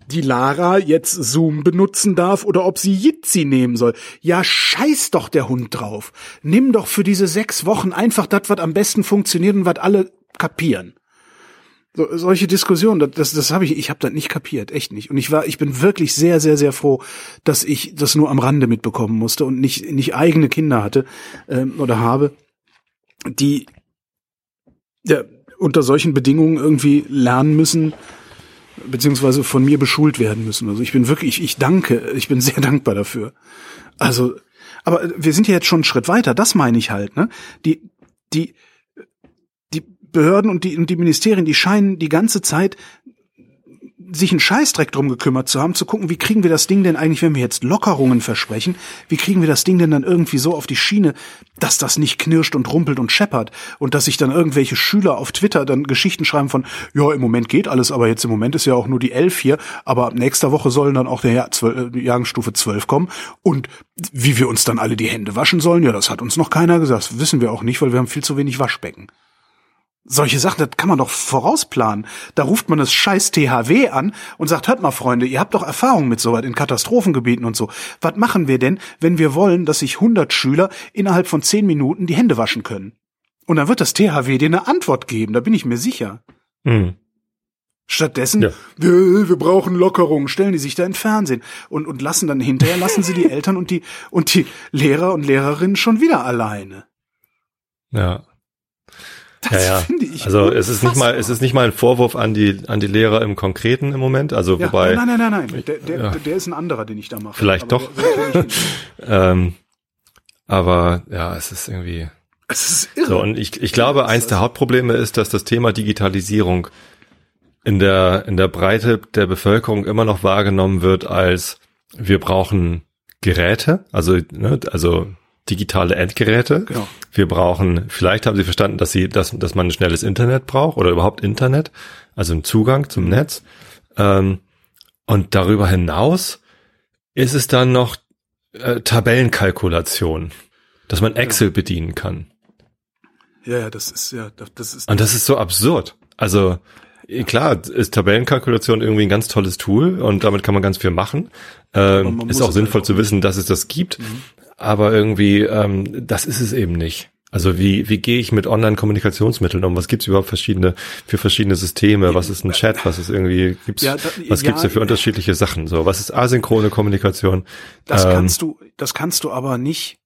die Lara jetzt Zoom benutzen darf oder ob sie Jitsi nehmen soll. Ja, scheiß doch der Hund drauf. Nimm doch für diese sechs Wochen einfach das, was am besten funktioniert und was alle kapieren. So, solche Diskussionen, das, das, das habe ich, ich habe das nicht kapiert, echt nicht. Und ich war, ich bin wirklich sehr, sehr, sehr froh, dass ich das nur am Rande mitbekommen musste und nicht, nicht eigene Kinder hatte ähm, oder habe, die ja, unter solchen Bedingungen irgendwie lernen müssen, beziehungsweise von mir beschult werden müssen. Also ich bin wirklich, ich danke, ich bin sehr dankbar dafür. Also, aber wir sind ja jetzt schon einen Schritt weiter, das meine ich halt, ne? Die, die, die Behörden und die, und die Ministerien, die scheinen die ganze Zeit sich einen Scheißdreck drum gekümmert zu haben, zu gucken, wie kriegen wir das Ding denn eigentlich, wenn wir jetzt Lockerungen versprechen, wie kriegen wir das Ding denn dann irgendwie so auf die Schiene, dass das nicht knirscht und rumpelt und scheppert und dass sich dann irgendwelche Schüler auf Twitter dann Geschichten schreiben von, ja, im Moment geht alles, aber jetzt im Moment ist ja auch nur die elf hier, aber ab nächster Woche sollen dann auch der Jahr, 12, Jahrgangsstufe 12 kommen und wie wir uns dann alle die Hände waschen sollen, ja, das hat uns noch keiner gesagt, das wissen wir auch nicht, weil wir haben viel zu wenig Waschbecken. Solche Sachen, das kann man doch vorausplanen. Da ruft man das scheiß THW an und sagt, hört mal Freunde, ihr habt doch Erfahrung mit sowas in Katastrophengebieten und so. Was machen wir denn, wenn wir wollen, dass sich 100 Schüler innerhalb von 10 Minuten die Hände waschen können? Und dann wird das THW dir eine Antwort geben, da bin ich mir sicher. Hm. Stattdessen, Ja. wir, wir brauchen Lockerungen, stellen die sich da in Fernsehen und, und lassen dann hinterher, lassen sie die Eltern und die, und die Lehrer und Lehrerinnen schon wieder alleine. Ja. Das Ja, ja. finde ich Also es ist nicht mal, unfassbar. es ist nicht mal ein Vorwurf an die, an die Lehrer im Konkreten im Moment. Also Ja, wobei, nein, nein, nein, nein. Der, der, ja. der ist ein anderer, den ich da mache. Vielleicht doch. ähm, aber ja, es ist irgendwie Es ist irre. so. Und ich, ich glaube, eins der Hauptprobleme ist, dass das Thema Digitalisierung in der, in der Breite der Bevölkerung immer noch wahrgenommen wird als wir brauchen Geräte, also, ne, also digitale Endgeräte. Genau. Wir brauchen, vielleicht haben Sie verstanden, dass Sie, dass, dass man ein schnelles Internet braucht oder überhaupt Internet, also einen Zugang zum Netz. Ähm, und darüber hinaus ist es dann noch äh, Tabellenkalkulation, dass man Excel bedienen kann. ja, ja, das ist ja, das- ist. Und das ist so absurd. Also eh, klar, ist Tabellenkalkulation irgendwie ein ganz tolles Tool und damit kann man ganz viel machen. Ähm, ist auch sinnvoll halt zu wissen, dass es das gibt. Aber irgendwie, ähm, das ist es eben nicht. Also wie, wie gehe ich mit Online-Kommunikationsmitteln um? Was gibt's überhaupt verschiedene für verschiedene Systeme? Was ist ein Chat? Was ist irgendwie gibt's? Ja, da- was gibt's ja, da für unterschiedliche Sachen? So, was ist asynchrone Kommunikation? Das Ähm, kannst du, das kannst du aber nicht.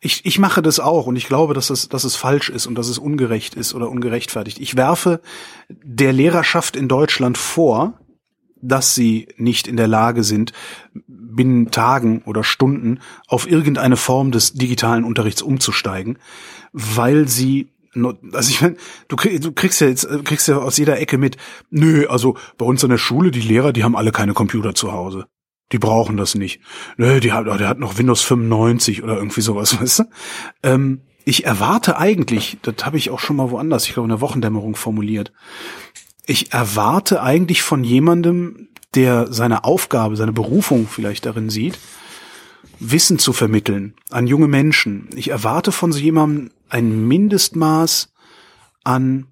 Ich, ich mache das auch und ich glaube, dass es, dass es falsch ist und dass es ungerecht ist oder ungerechtfertigt. Ich werfe der Lehrerschaft in Deutschland vor, dass sie nicht in der Lage sind, binnen Tagen oder Stunden auf irgendeine Form des digitalen Unterrichts umzusteigen, weil sie also ich mein, du, krieg, du kriegst ja jetzt äh, kriegst ja aus jeder Ecke mit, nö, also bei uns an der Schule, die Lehrer, die haben alle keine Computer zu Hause. Die brauchen das nicht. Nö, die hat, der hat noch Windows 95 oder irgendwie sowas, weißt du? Ähm, ich erwarte eigentlich, das habe ich auch schon mal woanders, ich glaube in der Wochendämmerung formuliert, ich erwarte eigentlich von jemandem, der seine Aufgabe, seine Berufung vielleicht darin sieht, Wissen zu vermitteln an junge Menschen. Ich erwarte von so jemandem ein Mindestmaß an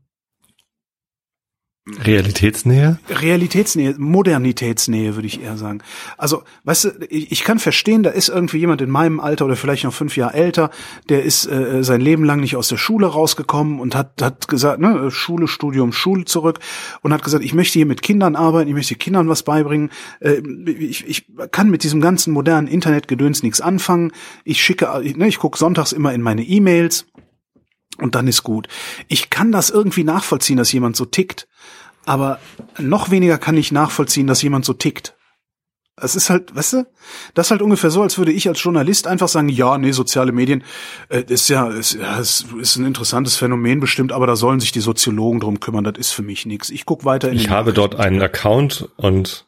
Realitätsnähe? Realitätsnähe, Modernitätsnähe, würde ich eher sagen. Also, weißt du, ich kann verstehen, da ist irgendwie jemand in meinem Alter oder vielleicht noch fünf Jahre älter, der ist äh, sein Leben lang nicht aus der Schule rausgekommen und hat, hat gesagt, ne, Schule, Studium, Schule zurück und hat gesagt, ich möchte hier mit Kindern arbeiten, ich möchte Kindern was beibringen. Äh, ich, ich kann mit diesem ganzen modernen Internetgedöns nichts anfangen. Ich schicke, ne, ich gucke sonntags immer in meine E-Mails. Und dann ist gut. Ich kann das irgendwie nachvollziehen, dass jemand so tickt. Aber noch weniger kann ich nachvollziehen, dass jemand so tickt. Es ist halt, weißt du, das ist halt ungefähr so, als würde ich als Journalist einfach sagen, ja, nee, soziale Medien äh, ist ja, ist, ja, ist, ist ein interessantes Phänomen bestimmt, aber da sollen sich die Soziologen drum kümmern, das ist für mich nichts. Ich guck weiter in Ich habe dort einen Account und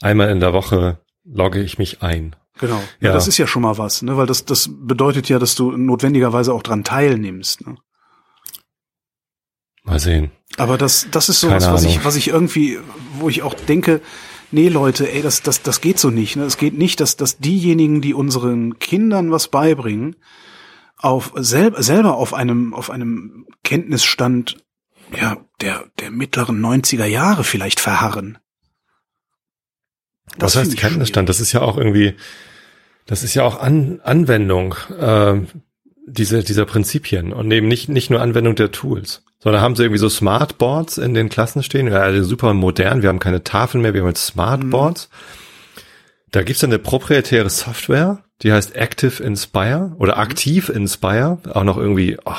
einmal in der Woche logge ich mich ein. Genau. Ja. Ja. das ist ja schon mal was, ne? Weil das, das bedeutet ja, dass du notwendigerweise auch dran teilnimmst. Ne? Mal sehen. Aber das, das ist so was, was ich, was ich irgendwie, wo ich auch denke, nee Leute, ey, das, das, das geht so nicht. Ne? Es geht nicht, dass, dass diejenigen, die unseren Kindern was beibringen, auf sel selber auf einem, auf einem Kenntnisstand, ja, der, der mittleren 90er Jahre vielleicht verharren. Was finde heißt Kenntnisstand? Das ist ja auch irgendwie, das ist ja auch An Anwendung äh, diese, dieser Prinzipien und eben nicht, nicht nur Anwendung der Tools, sondern haben sie irgendwie so Smartboards in den Klassen stehen. Ja, also super modern, wir haben keine Tafeln mehr, wir haben jetzt Smartboards. Da gibt's dann eine proprietäre Software, die heißt Active Inspire oder Aktiv Inspire, auch noch irgendwie, oh,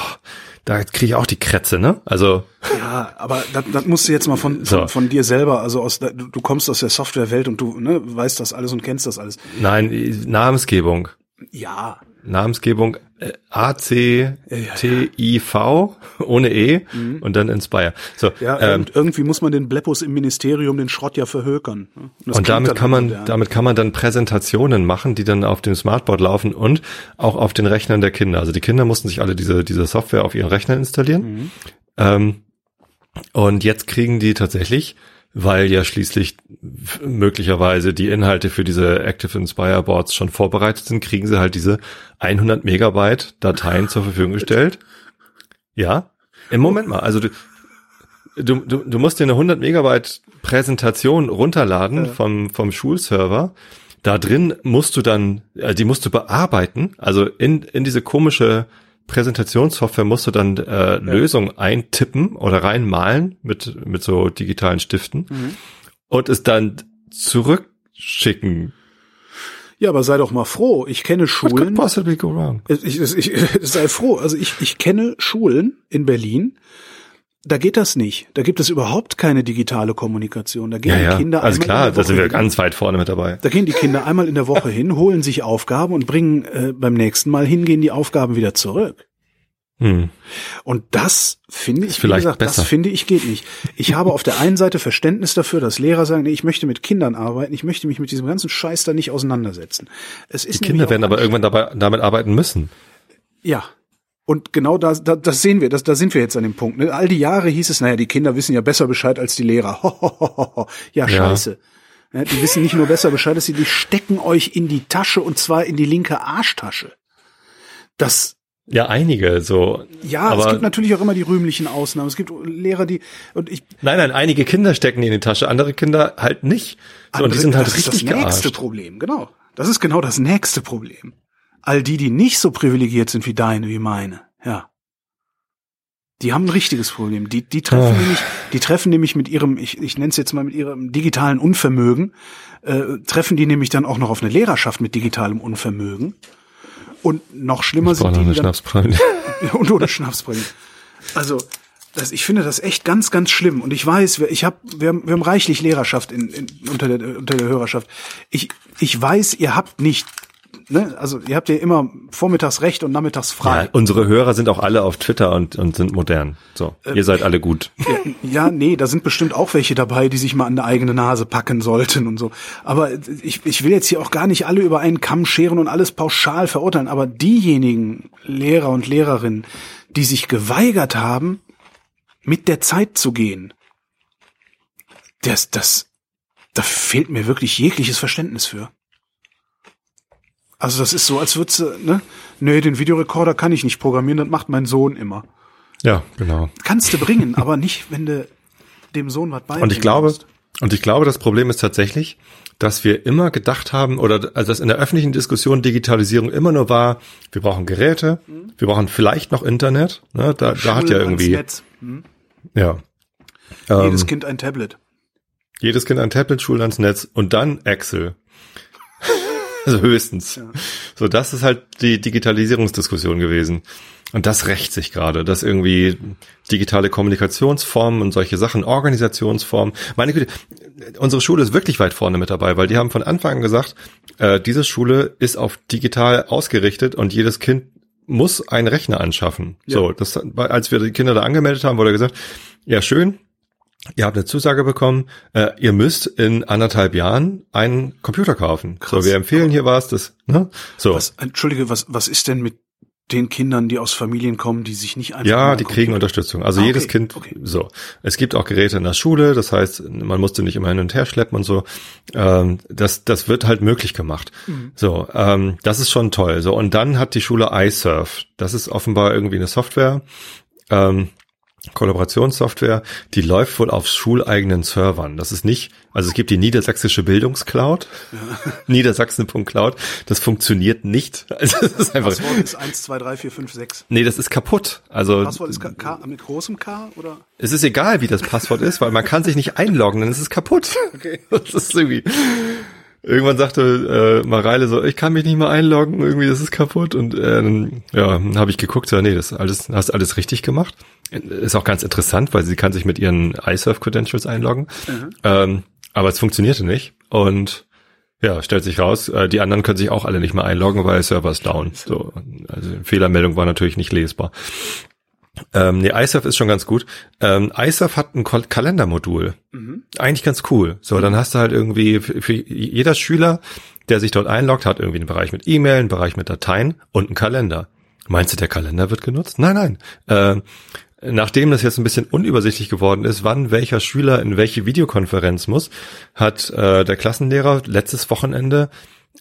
da kriege ich auch die Krätze, ne? Also Ja, aber das, das musst du jetzt mal von, So. von, von dir selber, also aus, du, du kommst aus der Softwarewelt und du ne, weißt das alles und kennst das alles. nein, Namensgebung. Ja, Namensgebung äh, A-C-T-I-V ohne E und dann Inspire. So, Ja, ähm, und irgendwie muss man den Bleppus im Ministerium den Schrott ja verhökern. ne? und klingt damit kann man, modern. damit kann man dann Präsentationen machen, die dann auf dem Smartboard laufen und auch auf den Rechnern der Kinder. Also die Kinder mussten sich alle diese, diese Software auf ihren Rechnern installieren. Ähm, und jetzt kriegen die tatsächlich, weil ja schließlich möglicherweise die Inhalte für diese Active Inspire Boards schon vorbereitet sind, kriegen sie halt diese 100 Megabyte Dateien zur Verfügung gestellt. Ja, im Moment mal. Also du, du, du, du musst dir eine 100 Megabyte Präsentation runterladen vom, vom Schulserver. Da drin musst du dann, äh, die musst du bearbeiten. Also in, in diese komische Präsentationssoftware musst du dann äh, Lösungen eintippen oder reinmalen mit, mit so digitalen Stiften und es dann zurückschicken. Ja, aber sei doch mal froh. Ich kenne What could Schulen. possibly go wrong? Ich, ich, ich, sei froh. Also ich, ich kenne Schulen in Berlin. Da geht das nicht. Da gibt es überhaupt keine digitale Kommunikation. Da gehen Ja, die ja. Kinder Also einmal klar, in der da sind wir Woche hin. ganz weit vorne mit dabei. Da gehen die Kinder einmal in der Woche hin, holen sich Aufgaben und bringen äh, beim nächsten Mal hingehen die Aufgaben wieder zurück. Hm. Und das finde ich, wie vielleicht gesagt, besser. das finde ich geht nicht. Ich habe auf der einen Seite Verständnis dafür, dass Lehrer sagen, nee, ich möchte mit Kindern arbeiten, ich möchte mich mit diesem ganzen Scheiß da nicht auseinandersetzen. Es ist Die Kinder werden aber irgendwann dabei, damit arbeiten müssen. Ja. Und genau da, da, das sehen wir, das, da sind wir jetzt an dem Punkt. Ne? All die Jahre hieß es, naja, die Kinder wissen ja besser Bescheid als die Lehrer. Ho, ho, ho, ho. Ja, Ja. scheiße. Ja, die wissen nicht nur besser Bescheid, dass sie die stecken euch in die Tasche und zwar in die linke Arschtasche. Das, Ja, einige so. ja, aber es gibt natürlich auch immer die rühmlichen Ausnahmen. Es gibt Lehrer, die, und ich, Nein, nein, einige Kinder stecken die in die Tasche, andere Kinder halt nicht. So, und die sind halt das richtig ist das nächste gearscht. Problem, genau. Das ist genau das nächste Problem. All die, die nicht so privilegiert sind wie deine, wie meine, ja. Die haben ein richtiges Problem. Die, die treffen Ah. nämlich, die treffen nämlich mit ihrem, ich, ich nenne es jetzt mal mit ihrem digitalen Unvermögen, äh, treffen die nämlich dann auch noch auf eine Lehrerschaft mit digitalem Unvermögen. Und noch schlimmer Ich sind die, eine die dann, Schnapsbrille. und ohne Schnapsbrillen. Also, das, ich finde das echt ganz, ganz schlimm. Und ich weiß, wir- ich hab, wir, haben, wir haben reichlich Lehrerschaft in, in, unter, der, unter der Hörerschaft. Ich, ich weiß, ihr habt nicht, ne, also ihr habt ja immer vormittags recht und nachmittags frei. Ja, unsere Hörer sind auch alle auf Twitter und, und sind modern. So, Äh, ihr seid alle gut. Ja, nee, da sind bestimmt auch welche dabei, die sich mal an der eigene Nase packen sollten und so. Aber ich, ich will jetzt hier auch gar nicht alle über einen Kamm scheren und alles pauschal verurteilen. Aber diejenigen Lehrer und Lehrerinnen, die sich geweigert haben, mit der Zeit zu gehen, das, das, da fehlt mir wirklich jegliches Verständnis für. Also das ist so, als würdest du, ne? Nee, den Videorekorder kann ich nicht programmieren, das macht mein Sohn immer. Ja, genau. Kannst du bringen, aber nicht, wenn du dem Sohn was beibringen Und ich glaube, musst. und ich glaube, das Problem ist tatsächlich, dass wir immer gedacht haben, oder also dass in der öffentlichen Diskussion Digitalisierung immer nur war, wir brauchen Geräte, wir brauchen vielleicht noch Internet. Ne? Da, da hat ja irgendwie, Netz. Hm? ja. Jedes Ähm, Kind ein Tablet. jedes Kind ein Tablet, Schulen ans Netz und dann Excel. also höchstens. So, das ist halt die Digitalisierungsdiskussion gewesen. Und das rächt sich gerade, dass irgendwie digitale Kommunikationsformen und solche Sachen, Organisationsformen. Meine Güte, unsere Schule ist wirklich weit vorne mit dabei, weil die haben von Anfang an gesagt, äh, diese Schule ist auf digital ausgerichtet und jedes Kind muss einen Rechner anschaffen. Ja. So, das, als wir die Kinder da angemeldet haben, wurde gesagt, ja schön, Ihr habt eine Zusage bekommen, äh, ihr müsst in anderthalb Jahren einen Computer kaufen. Krass. So, wir empfehlen hier was, das, ne? So. Was, Entschuldige, was, was ist denn mit den Kindern, die aus Familien kommen, die sich nicht einfach Ja, die kriegen Unterstützung. Also Ah, jedes okay, Kind, okay. so. Es gibt auch Geräte in der Schule, das heißt, man musste nicht immer hin und her schleppen und so. Ähm, das, das wird halt möglich gemacht. Mhm. So, ähm, das ist schon toll. So, und dann hat die Schule iSurf. Das ist offenbar irgendwie eine Software. Ähm, Kollaborationssoftware, die läuft wohl auf schuleigenen Servern. Das ist nicht, also es gibt die niedersächsische Bildungscloud, niedersachsen.cloud, das funktioniert nicht. Also es ist einfach, Passwort ist 1, 2, 3, 4, 5, 6. nee, das ist kaputt. Also Passwort ist K, K mit großem K oder? es ist egal, wie das Passwort ist, weil man kann sich nicht einloggen, dann ist es kaputt. Okay. Das ist irgendwie. Irgendwann sagte äh, Mareile so, ich kann mich nicht mehr einloggen, irgendwie das ist kaputt. Und äh, dann, ja, habe ich geguckt, so, nee, das alles, hast alles richtig gemacht. Ist auch ganz interessant, weil sie kann sich mit ihren iSurf Credentials einloggen. Ähm, aber es funktionierte nicht. Und Ja, stellt sich raus, äh, die anderen können sich auch alle nicht mehr einloggen, weil der Server ist down. So, also Fehlermeldung war natürlich nicht lesbar. Ähm, nee, iSurf ist schon ganz gut. Ähm, iSurf hat ein Kal Kalendermodul. Mhm. Eigentlich ganz cool. So, dann hast du halt irgendwie für, für jeder Schüler, der sich dort einloggt, hat irgendwie einen Bereich mit E-Mail, einen Bereich mit Dateien und einen Kalender. Meinst du, der Kalender wird genutzt? Nein, nein. Äh, nachdem das jetzt ein bisschen unübersichtlich geworden ist, wann welcher Schüler in welche Videokonferenz muss, hat äh, der Klassenlehrer letztes Wochenende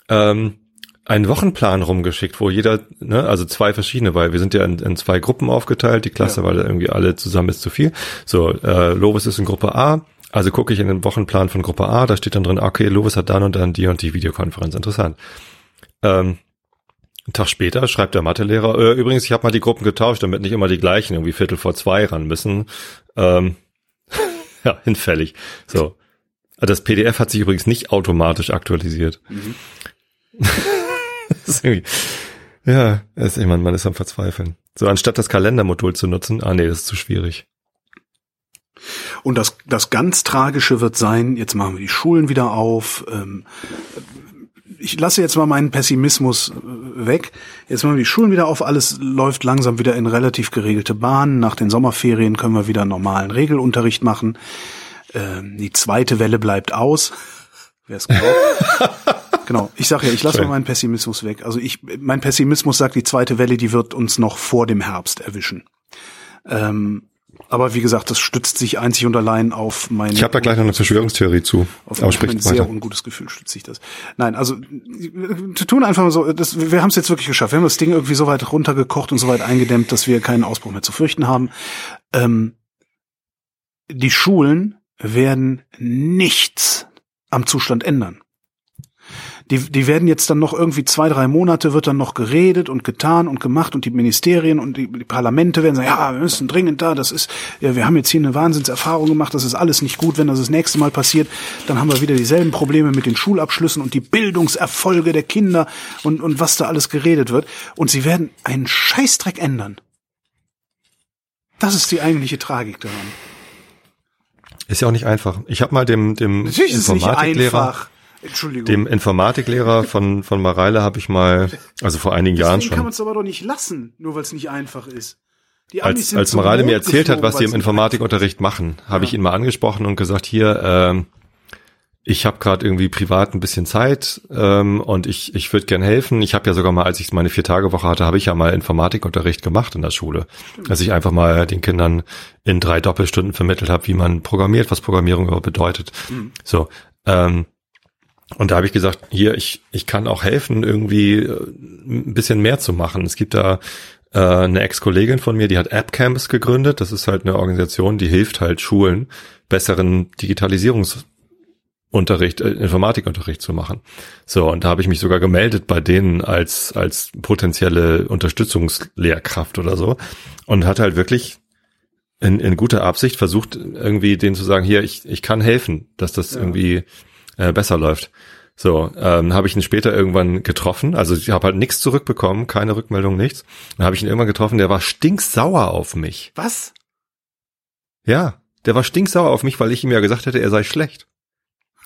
ähm, einen Wochenplan rumgeschickt, wo jeder, ne, also zwei verschiedene, weil wir sind ja in, in zwei Gruppen aufgeteilt, die Klasse, ja. weil irgendwie alle zusammen ist zu viel. So, äh, Lovis ist in Gruppe A, also gucke ich in den Wochenplan von Gruppe A, da steht dann drin, okay, Lovis hat dann und dann die und die Videokonferenz. Interessant. Ähm, einen Tag später schreibt der Mathelehrer, äh, übrigens, ich habe mal die Gruppen getauscht, damit nicht immer die gleichen irgendwie Viertel vor zwei ran müssen. Ähm, ja, hinfällig. So. Das PDF hat sich übrigens nicht automatisch aktualisiert. Mhm. ist ja, ist, ich meine, man ist am Verzweifeln. So, anstatt das Kalendermodul zu nutzen, ah nee, das ist zu schwierig. Und das, das ganz Tragische wird sein, jetzt machen wir die Schulen wieder auf. Ähm, ich lasse jetzt mal meinen Pessimismus äh, weg. Jetzt machen wir die Schulen wieder auf, alles läuft langsam wieder in relativ geregelte Bahnen. Nach den Sommerferien können wir wieder normalen Regelunterricht machen. Ähm, die zweite Welle bleibt aus. Wer es glaubt. genau. Ich sage ja, ich lasse mal meinen Pessimismus weg. Also ich, mein Pessimismus sagt, die zweite Welle, die wird uns noch vor dem Herbst erwischen. Ähm, aber wie gesagt, das stützt sich einzig und allein auf mein. Ich habe da gleich noch eine Verschwörungstheorie zu. Auf ein, ein sehr ungutes Gefühl stützt sich das. Nein, also wir tun einfach mal so. Das, wir haben es jetzt wirklich geschafft. Wir haben das Ding irgendwie so weit runtergekocht und so weit eingedämmt, dass wir keinen Ausbruch mehr zu fürchten haben. Ähm, die Schulen werden nichts am Zustand ändern die, die werden jetzt dann noch irgendwie zwei, drei Monate wird dann noch geredet und getan und gemacht und die Ministerien und die, die Parlamente werden sagen, ja, wir müssen dringend da, das ist, ja, wir haben jetzt hier eine Wahnsinnserfahrung gemacht, das ist alles nicht gut, wenn das das nächste Mal passiert, dann haben wir wieder dieselben Probleme mit den Schulabschlüssen und die Bildungserfolge der Kinder und, und was da alles geredet wird. Und sie werden einen Scheißdreck ändern. Das ist die eigentliche Tragik daran. Ist ja auch nicht einfach. Ich habe mal dem, dem Natürlich ist Entschuldigung. Dem Informatiklehrer von, von Mareile habe ich mal, also vor einigen Deswegen Jahren schon. kann man es aber doch nicht lassen, nur weil es nicht einfach ist. Die als als Mareile mir erzählt hat, was sie im Informatikunterricht machen, habe ja. ich ihn mal angesprochen und gesagt, hier, ähm, ich habe gerade irgendwie privat ein bisschen Zeit ähm, und ich, ich würde gern helfen. Ich habe ja sogar mal, als ich meine Vier-Tage-Woche hatte, habe ich ja mal Informatikunterricht gemacht in der Schule. Stimmt. Dass ich einfach mal den Kindern in drei Doppelstunden vermittelt habe, wie man programmiert, was Programmierung überhaupt bedeutet. Mhm. So, ähm, und da habe ich gesagt, hier, ich, ich kann auch helfen, irgendwie äh, ein bisschen mehr zu machen. Es gibt da äh, eine Ex-Kollegin von mir, die hat AppCamps gegründet. Das ist halt eine Organisation, die hilft halt Schulen, besseren Digitalisierungsunterricht, äh, Informatikunterricht zu machen. So, und da habe ich mich sogar gemeldet bei denen als, als potenzielle Unterstützungslehrkraft oder so. Und hat halt wirklich in, in guter Absicht versucht, irgendwie denen zu sagen, hier, ich, ich kann helfen, dass das ja. irgendwie äh, besser läuft. So, ähm, habe ich ihn später irgendwann getroffen. Also ich habe halt nichts zurückbekommen, keine Rückmeldung, nichts. Dann habe ich ihn irgendwann getroffen, der war stinksauer auf mich. Was? Ja, der war stinksauer auf mich, weil ich ihm ja gesagt hätte, er sei schlecht.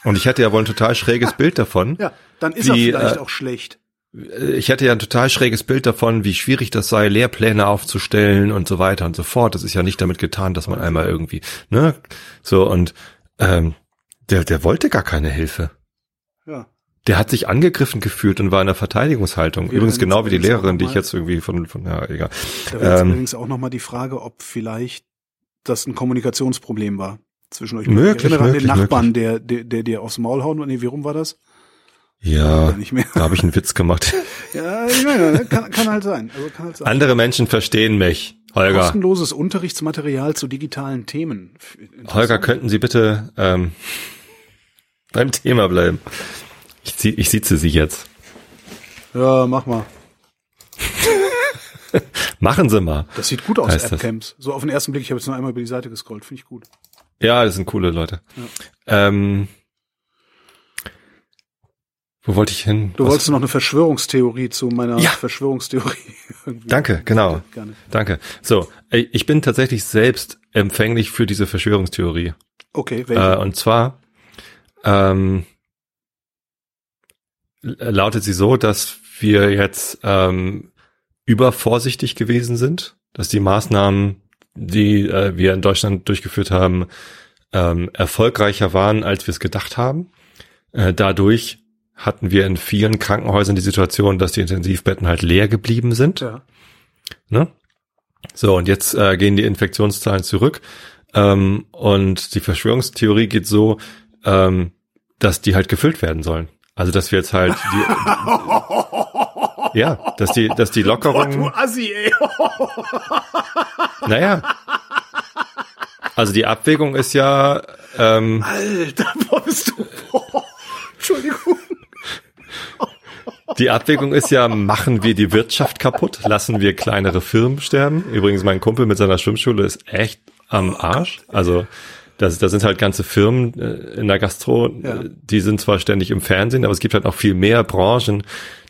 Und ich hätte ja wohl ein total schräges Bild davon. Ja, dann ist wie, er vielleicht äh, auch schlecht. Ich hätte ja ein total schräges Bild davon, wie schwierig das sei, Lehrpläne aufzustellen und so weiter und so fort. Das ist ja nicht damit getan, dass man einmal irgendwie, ne? So, und ähm, der, der wollte gar keine Hilfe. Ja. Der hat sich angegriffen gefühlt und war in der Verteidigungshaltung. Wir Übrigens genau wie die Lehrerin, die ich jetzt irgendwie von, von ja, egal. Da wäre ähm, übrigens auch nochmal die Frage, ob vielleicht das ein Kommunikationsproblem war zwischen euch. Möglich, ich erinnere möglich, an den Nachbarn, der, der, der dir aufs Maul hauen, nee, wie rum war das? Ja, da habe ich einen Witz gemacht. ja, ich meine, kann, kann halt sein. Also kann halt sein. Andere Menschen verstehen mich. Holger. Kostenloses Unterrichtsmaterial zu digitalen Themen. Holger, könnten Sie bitte ähm, beim Thema bleiben? Ich, zieh, ich sitze Sie jetzt. Ja, mach mal. Machen Sie mal. Das sieht gut aus, Appcamps. So auf den ersten Blick, ich habe jetzt nur einmal über die Seite gescrollt, finde ich gut. Ja, das sind coole Leute. Ja. Ähm, wo wollte ich hin? Du Was? wolltest noch eine Verschwörungstheorie zu meiner ja. Verschwörungstheorie. Danke, genau. Danke. So, ich bin tatsächlich selbst empfänglich für diese Verschwörungstheorie. Okay, welche? Äh, und zwar, ähm, lautet sie so, dass wir jetzt ähm, übervorsichtig gewesen sind, dass die Maßnahmen, die äh, wir in Deutschland durchgeführt haben, ähm, erfolgreicher waren, als wir es gedacht haben. Äh, dadurch hatten wir in vielen Krankenhäusern die Situation, dass die Intensivbetten halt leer geblieben sind. Ja. Ne? So, und jetzt äh, gehen die Infektionszahlen zurück. Ähm, und die Verschwörungstheorie geht so, ähm, dass die halt gefüllt werden sollen. Also dass wir jetzt halt die, ja, dass die, dass die Lockerungen. Assi, ey. Naja. Also die Abwägung ist ja, ähm, Alter, boah, bist du. Boah. Entschuldigung. die Abwägung ist ja, machen wir die Wirtschaft kaputt, lassen wir kleinere Firmen sterben. Übrigens, mein Kumpel mit seiner Schwimmschule ist echt am Arsch. Also das, das sind halt ganze Firmen äh, in der Gastro, Ja. äh, die sind zwar ständig im Fernsehen, aber es gibt halt noch viel mehr Branchen,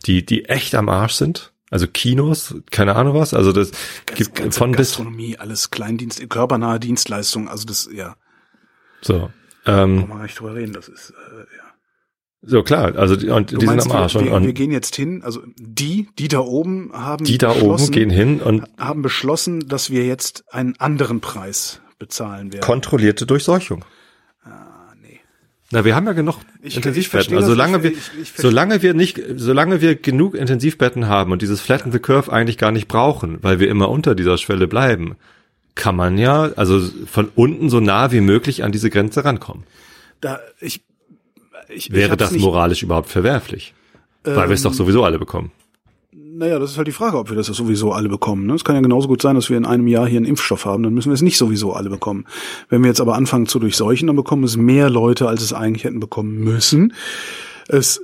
die, die echt am Arsch sind. Also Kinos, keine Ahnung was. Also das gibt Ganze von bis Gastronomie, alles Kleindienst, körpernahe Dienstleistungen, also das, ja, so. Ähm, kann man nicht drüber reden, das ist, äh, ja. so klar, also die, und Du die sind am Arsch. wir, Und, wir, wir und gehen jetzt hin, also die, die da oben haben die da oben gehen hin und haben beschlossen, dass wir jetzt einen anderen Preis bezahlen werden. kontrollierte Durchseuchung. ah, nee. Na, wir haben ja genug Ich- ich Intensivbetten. verstehe Also solange ich- wir, ich- ich solange wir nicht, solange wir genug Intensivbetten haben und dieses Flatten the Curve eigentlich gar nicht brauchen, weil wir immer unter dieser Schwelle bleiben, kann man ja, also von unten so nah wie möglich an diese Grenze rankommen. Da, ich, ich, ich Wäre das nicht, moralisch überhaupt verwerflich? weil wir es Ähm, doch sowieso alle bekommen. Naja, das ist halt die Frage, ob wir das sowieso alle bekommen. Ne? Es kann ja genauso gut sein, dass wir in einem Jahr hier einen Impfstoff haben, dann müssen wir es nicht sowieso alle bekommen. Wenn wir jetzt aber anfangen zu durchseuchen, dann bekommen es mehr Leute, als es eigentlich hätten bekommen müssen. Es,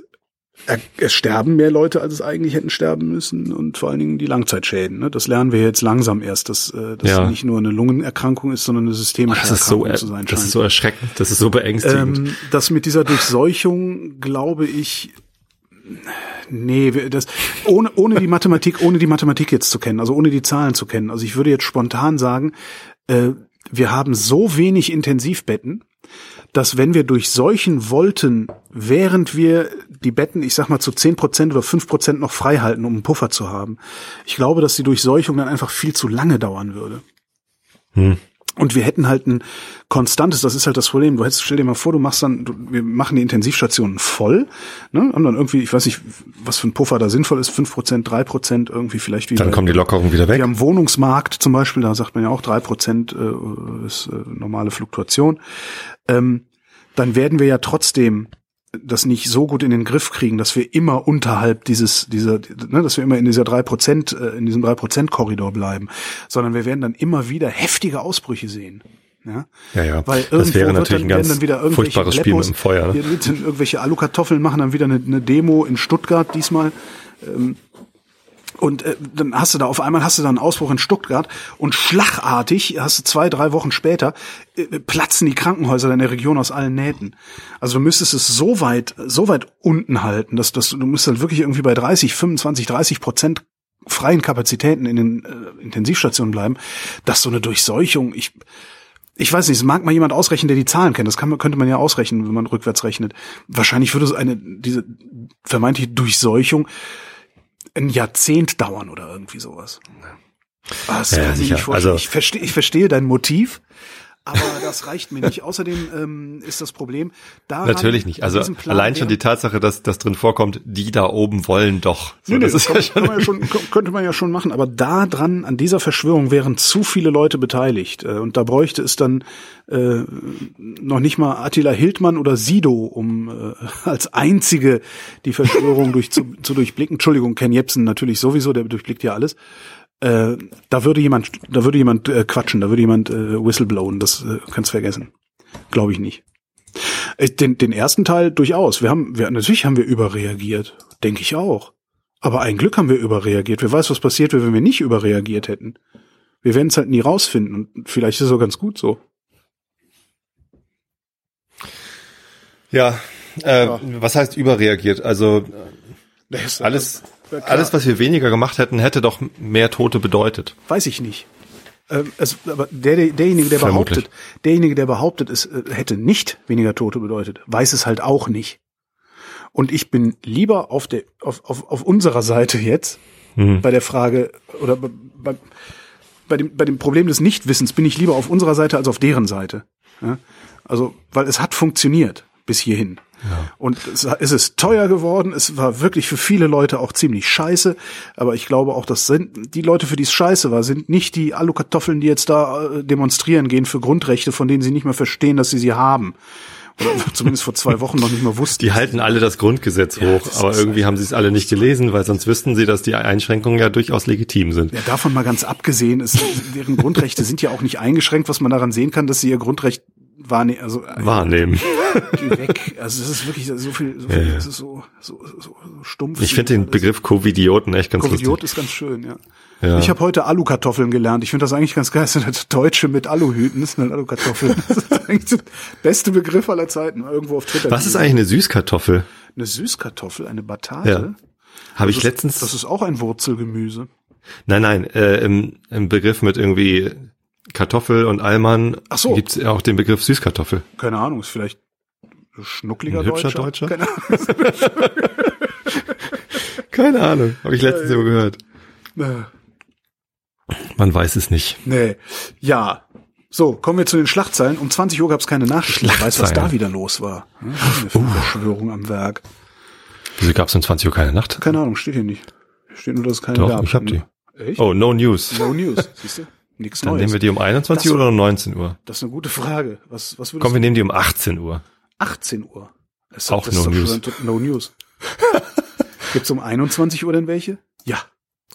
es sterben mehr Leute, als es eigentlich hätten sterben müssen und vor allen Dingen die Langzeitschäden. Ne? Das lernen wir jetzt langsam erst, dass äh, das Ja. nicht nur eine Lungenerkrankung ist, sondern eine systemische Das ist so, Erkrankung zu sein das scheint. ist so erschreckend, das ist so beängstigend. Ähm, das mit dieser Durchseuchung, glaube ich, nee, das, ohne, ohne die Mathematik, ohne die Mathematik jetzt zu kennen, also ohne die Zahlen zu kennen. Also ich würde jetzt spontan sagen, äh, wir haben so wenig Intensivbetten, dass wenn wir durchseuchen wollten, während wir die Betten, ich sag mal, zu 10% oder 5% noch frei halten, um einen Puffer zu haben, ich glaube, dass die Durchseuchung dann einfach viel zu lange dauern würde. Hm. Und wir hätten halt ein konstantes, das ist halt das Problem. Du hättest, stell dir mal vor, du machst dann, du, wir machen die Intensivstationen voll, ne, haben dann irgendwie, ich weiß nicht, was für ein Puffer da sinnvoll ist, 5%, 3%, irgendwie vielleicht wie Dann kommen die Lockerungen wieder weg. wir haben Wohnungsmarkt zum Beispiel, da sagt man ja auch drei Prozent äh, ist äh, normale Fluktuation. Ähm, dann werden wir ja trotzdem das nicht so gut in den Griff kriegen, dass wir immer unterhalb dieses, dieser, ne, dass wir immer in dieser drei Prozent, äh, in diesem drei Prozent Korridor bleiben, sondern wir werden dann immer wieder heftige Ausbrüche sehen. Ja, Ja, ja. Weil Das wäre wird natürlich dann, ein ganz dann wieder irgendwelche furchtbares Spiel mit Bleppos, dem Feuer. Ne? Irgendwelche Alukartoffeln machen dann wieder eine, eine Demo in Stuttgart diesmal. Ähm, und äh, dann hast du da auf einmal hast du da einen Ausbruch in Stuttgart und schlagartig hast du zwei, drei Wochen später äh, platzen die Krankenhäuser in der Region aus allen Nähten. Also du müsstest es so weit, so weit unten halten, dass, dass du du musst halt wirklich irgendwie bei 30, 25, 30 Prozent freien Kapazitäten in den äh, Intensivstationen bleiben, dass so eine Durchseuchung, ich ich weiß nicht, es mag mal jemand ausrechnen, der die Zahlen kennt. Das kann könnte man ja ausrechnen, wenn man rückwärts rechnet. Wahrscheinlich würde so eine, diese vermeintliche Durchseuchung ein Jahrzehnt dauern oder irgendwie sowas. Ah, Das Ja, kann ich nicht vorstellen. Also- ich, verstehe, ich verstehe dein Motiv, aber das reicht mir nicht. Außerdem ähm, ist das Problem daran, Natürlich nicht. Also Plan allein schon die Tatsache, dass das drin vorkommt, die da oben wollen doch. So, Nee, nee, das das ist kann, ja kann man ja schon, schon, könnte man ja schon machen, aber da dran, an dieser Verschwörung wären zu viele Leute beteiligt. Äh, Und da bräuchte es dann äh, noch nicht mal Attila Hildmann oder Sido, um äh, als einzige die Verschwörung durch, zu, zu durchblicken. Entschuldigung, Ken Jebsen natürlich sowieso, der durchblickt ja alles. Äh, da würde jemand, da würde jemand äh, quatschen, da würde jemand äh, whistleblowen, das äh, kannst vergessen. Glaube ich nicht. Äh, Den, den ersten Teil durchaus. Wir haben, wir, natürlich haben wir überreagiert. Denke ich auch. Aber ein Glück haben wir überreagiert. Wer weiß, was passiert wäre, wenn wir nicht überreagiert hätten. Wir werden es halt nie rausfinden und vielleicht ist es auch ganz gut so. ja, äh, Ja. was heißt überreagiert? Also alles, alles, was wir weniger gemacht hätten, hätte doch mehr Tote bedeutet. weiß ich nicht. Es, aber der, der, derjenige, der Vermutlich. behauptet, derjenige, der behauptet, es äh, hätte nicht weniger Tote bedeutet, weiß es halt auch nicht. Und ich bin lieber auf der, auf, auf, auf unserer Seite jetzt, Mhm. bei der Frage, oder bei, bei, bei dem, bei dem Problem des Nichtwissens bin ich lieber auf unserer Seite als auf deren Seite. Ja? Also, weil es hat funktioniert bis hierhin. Und es, ist teuer geworden. Es war wirklich für viele Leute auch ziemlich scheiße. Aber ich glaube auch, das sind die Leute, für die es scheiße war, sind nicht die Alukartoffeln, die jetzt da äh, demonstrieren gehen für Grundrechte, von denen sie nicht mehr verstehen, dass sie sie haben. Oder zumindest vor zwei Wochen noch nicht mal wussten. Die halten alle das Grundgesetz Ja, hoch, das aber irgendwie haben sie es alle nicht gelesen, weil sonst wüssten sie, dass die Einschränkungen ja durchaus legitim sind. Ja, davon mal ganz abgesehen, ist, deren Grundrechte sind ja auch nicht eingeschränkt, was man daran sehen kann, dass sie ihr Grundrecht wahrnehmen, also äh, Wahrnehmen. geh weg. Also es ist wirklich so viel, so viel, es ist so, so, so, so stumpf. Ich finde den. Begriff Covidioten echt ganz Covidiot lustig. ist ganz schön, ja. Ja. Ich habe heute Alukartoffeln gelernt. Ich finde das eigentlich ganz geil. Das sind halt Deutsche mit Aluhüten. Das sind halt Alukartoffeln. Das ist eigentlich der beste Begriff aller Zeiten. Irgendwo auf Twitter. Was ist eigentlich eine Süßkartoffel? Eine Süßkartoffel, eine Batate? Ja. Habe ich ist- letztens. Das ist auch ein Wurzelgemüse. Nein, nein, äh, im, im Begriff mit irgendwie Kartoffel und Allmann Ach so. gibt's ja auch den Begriff Süßkartoffel. Keine Ahnung, ist vielleicht schnuckliger Ein hübscher Deutscher. Deutscher? Keine Keine Ahnung, habe ich letztens immer gehört. Ahnung. Man weiß es nicht. Nee. Ja. So, kommen wir zu den Schlachtzeilen. Um 20 Uhr gab es keine Nachrichten. Wer weiß, was da wieder los war. Hm? Uh. Eine Verschwörung am Werk. Wieso gab's um 20 Uhr keine Nacht? Keine Ahnung, steht hier nicht. Steht nur, dass es keine Doch, gab. ich hab die. Echt? Oh, no news. No News, siehst du? Nichts Dann Neues. nehmen wir die um 21 Das- Uhr oder um 19 Uhr? das ist eine gute Frage. Was, was Komm, wir nehmen die um 18 Uhr. 18 Uhr. Das, Auch das No News. No News. Gibt's um 21 Uhr denn welche? Ja.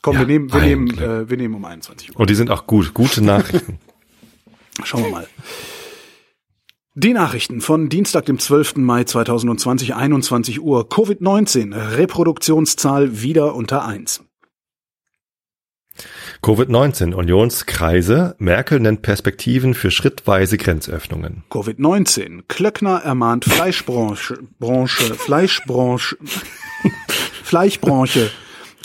Komm, Ja, wir nehmen, wir nehmen, äh, wir nehmen um 21 Uhr. Und Oh, die sind auch gut. Gute Nachrichten. Schauen wir mal. Die Nachrichten von Dienstag, dem 12. Mai 2020, 21 Uhr. Covid-19, Reproduktionszahl wieder unter 1. Covid-19, Unionskreise. Merkel nennt Perspektiven für schrittweise Grenzöffnungen. Covid-19, Klöckner ermahnt Fleischbranche, Branche, Fleischbranche, Fleischbranche.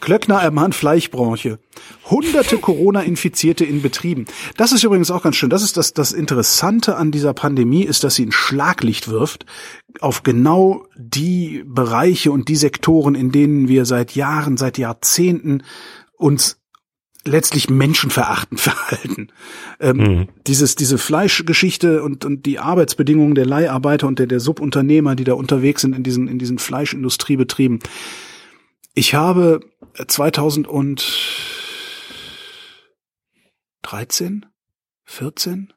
Klöckner ermahnt Fleischbranche. Hunderte Corona-Infizierte in Betrieben. Das ist übrigens auch ganz schön. Das ist das, das Interessante an dieser Pandemie, ist, dass sie ein Schlaglicht wirft auf genau die Bereiche und die Sektoren, in denen wir seit Jahren, seit Jahrzehnten uns letztlich menschenverachtend verhalten. Ähm, Mhm. Dieses, diese Fleischgeschichte und, und die Arbeitsbedingungen der Leiharbeiter und der, der Subunternehmer, die da unterwegs sind in diesen, in diesen Fleischindustriebetrieben. Ich habe 2013, 14?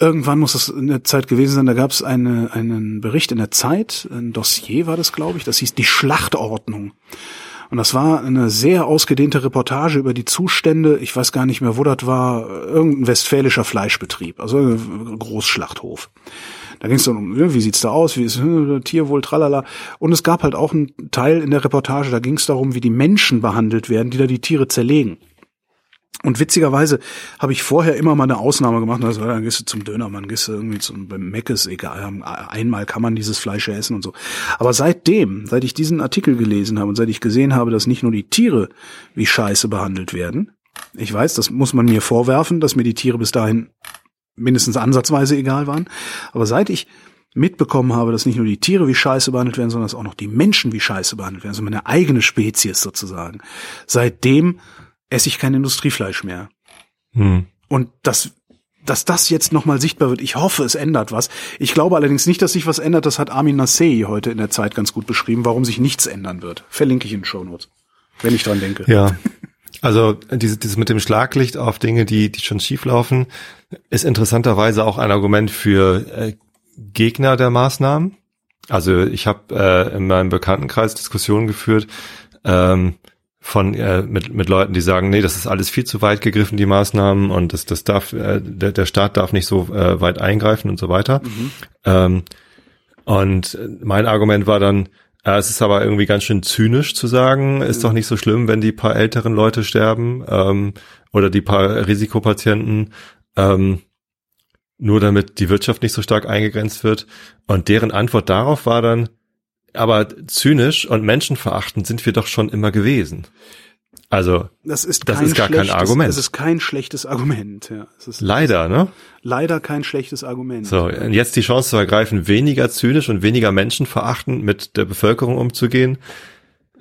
Irgendwann muss es in der Zeit gewesen sein, da gab es eine, einen Bericht in der Zeit, ein Dossier war das, glaube ich, das hieß die Schlachtordnung. Und das war eine sehr ausgedehnte Reportage über die Zustände, ich weiß gar nicht mehr, wo das war, irgendein westfälischer Fleischbetrieb, also ein Großschlachthof. Da ging es dann um, wie sieht's da aus, wie ist äh, Tierwohl, tralala. Und es gab halt auch einen Teil in der Reportage, da ging es darum, wie die Menschen behandelt werden, die da die Tiere zerlegen. Und witzigerweise habe ich vorher immer mal eine Ausnahme gemacht. Also, dann gehst du zum Dönermann, gehst du irgendwie zum beim Meckes, egal. Einmal kann man dieses Fleisch essen und so. Aber seitdem, seit ich diesen Artikel gelesen habe und seit ich gesehen habe, dass nicht nur die Tiere wie Scheiße behandelt werden, ich weiß, das muss man mir vorwerfen, dass mir die Tiere bis dahin mindestens ansatzweise egal waren. Aber seit ich mitbekommen habe, dass nicht nur die Tiere wie Scheiße behandelt werden, sondern dass auch noch die Menschen wie Scheiße behandelt werden, also meine eigene Spezies sozusagen. Seitdem esse ich kein Industriefleisch mehr. Hm. Und das, dass das jetzt nochmal sichtbar wird, ich hoffe, es ändert was. Ich glaube allerdings nicht, dass sich was ändert. Das hat Armin Nassei heute in der Zeit ganz gut beschrieben, warum sich nichts ändern wird. Verlinke ich in den Shownotes, wenn ich dran denke. Ja. Also dieses, dieses mit dem Schlaglicht auf Dinge, die, die schon schief laufen, ist interessanterweise auch ein Argument für äh, Gegner der Maßnahmen. Also ich habe äh, in meinem Bekanntenkreis Diskussionen geführt ähm, von äh, mit, mit Leuten, die sagen, nee, das ist alles viel zu weit gegriffen, die Maßnahmen, und das, das darf, äh, der, der Staat darf nicht so äh, weit eingreifen und so weiter. Ähm, und mein Argument war dann, äh, es ist aber irgendwie ganz schön zynisch zu sagen, ist doch nicht so schlimm, wenn die paar älteren Leute sterben ähm, oder die paar Risikopatienten, ähm, nur damit die Wirtschaft nicht so stark eingegrenzt wird. Und deren Antwort darauf war dann, aber zynisch und menschenverachtend sind wir doch schon immer gewesen. Also Das ist, Das ist gar kein Argument. Das ist kein schlechtes Argument. Ja, leider, ne? leider kein schlechtes Argument. So, und jetzt die Chance zu ergreifen, weniger zynisch und weniger menschenverachtend mit der Bevölkerung umzugehen.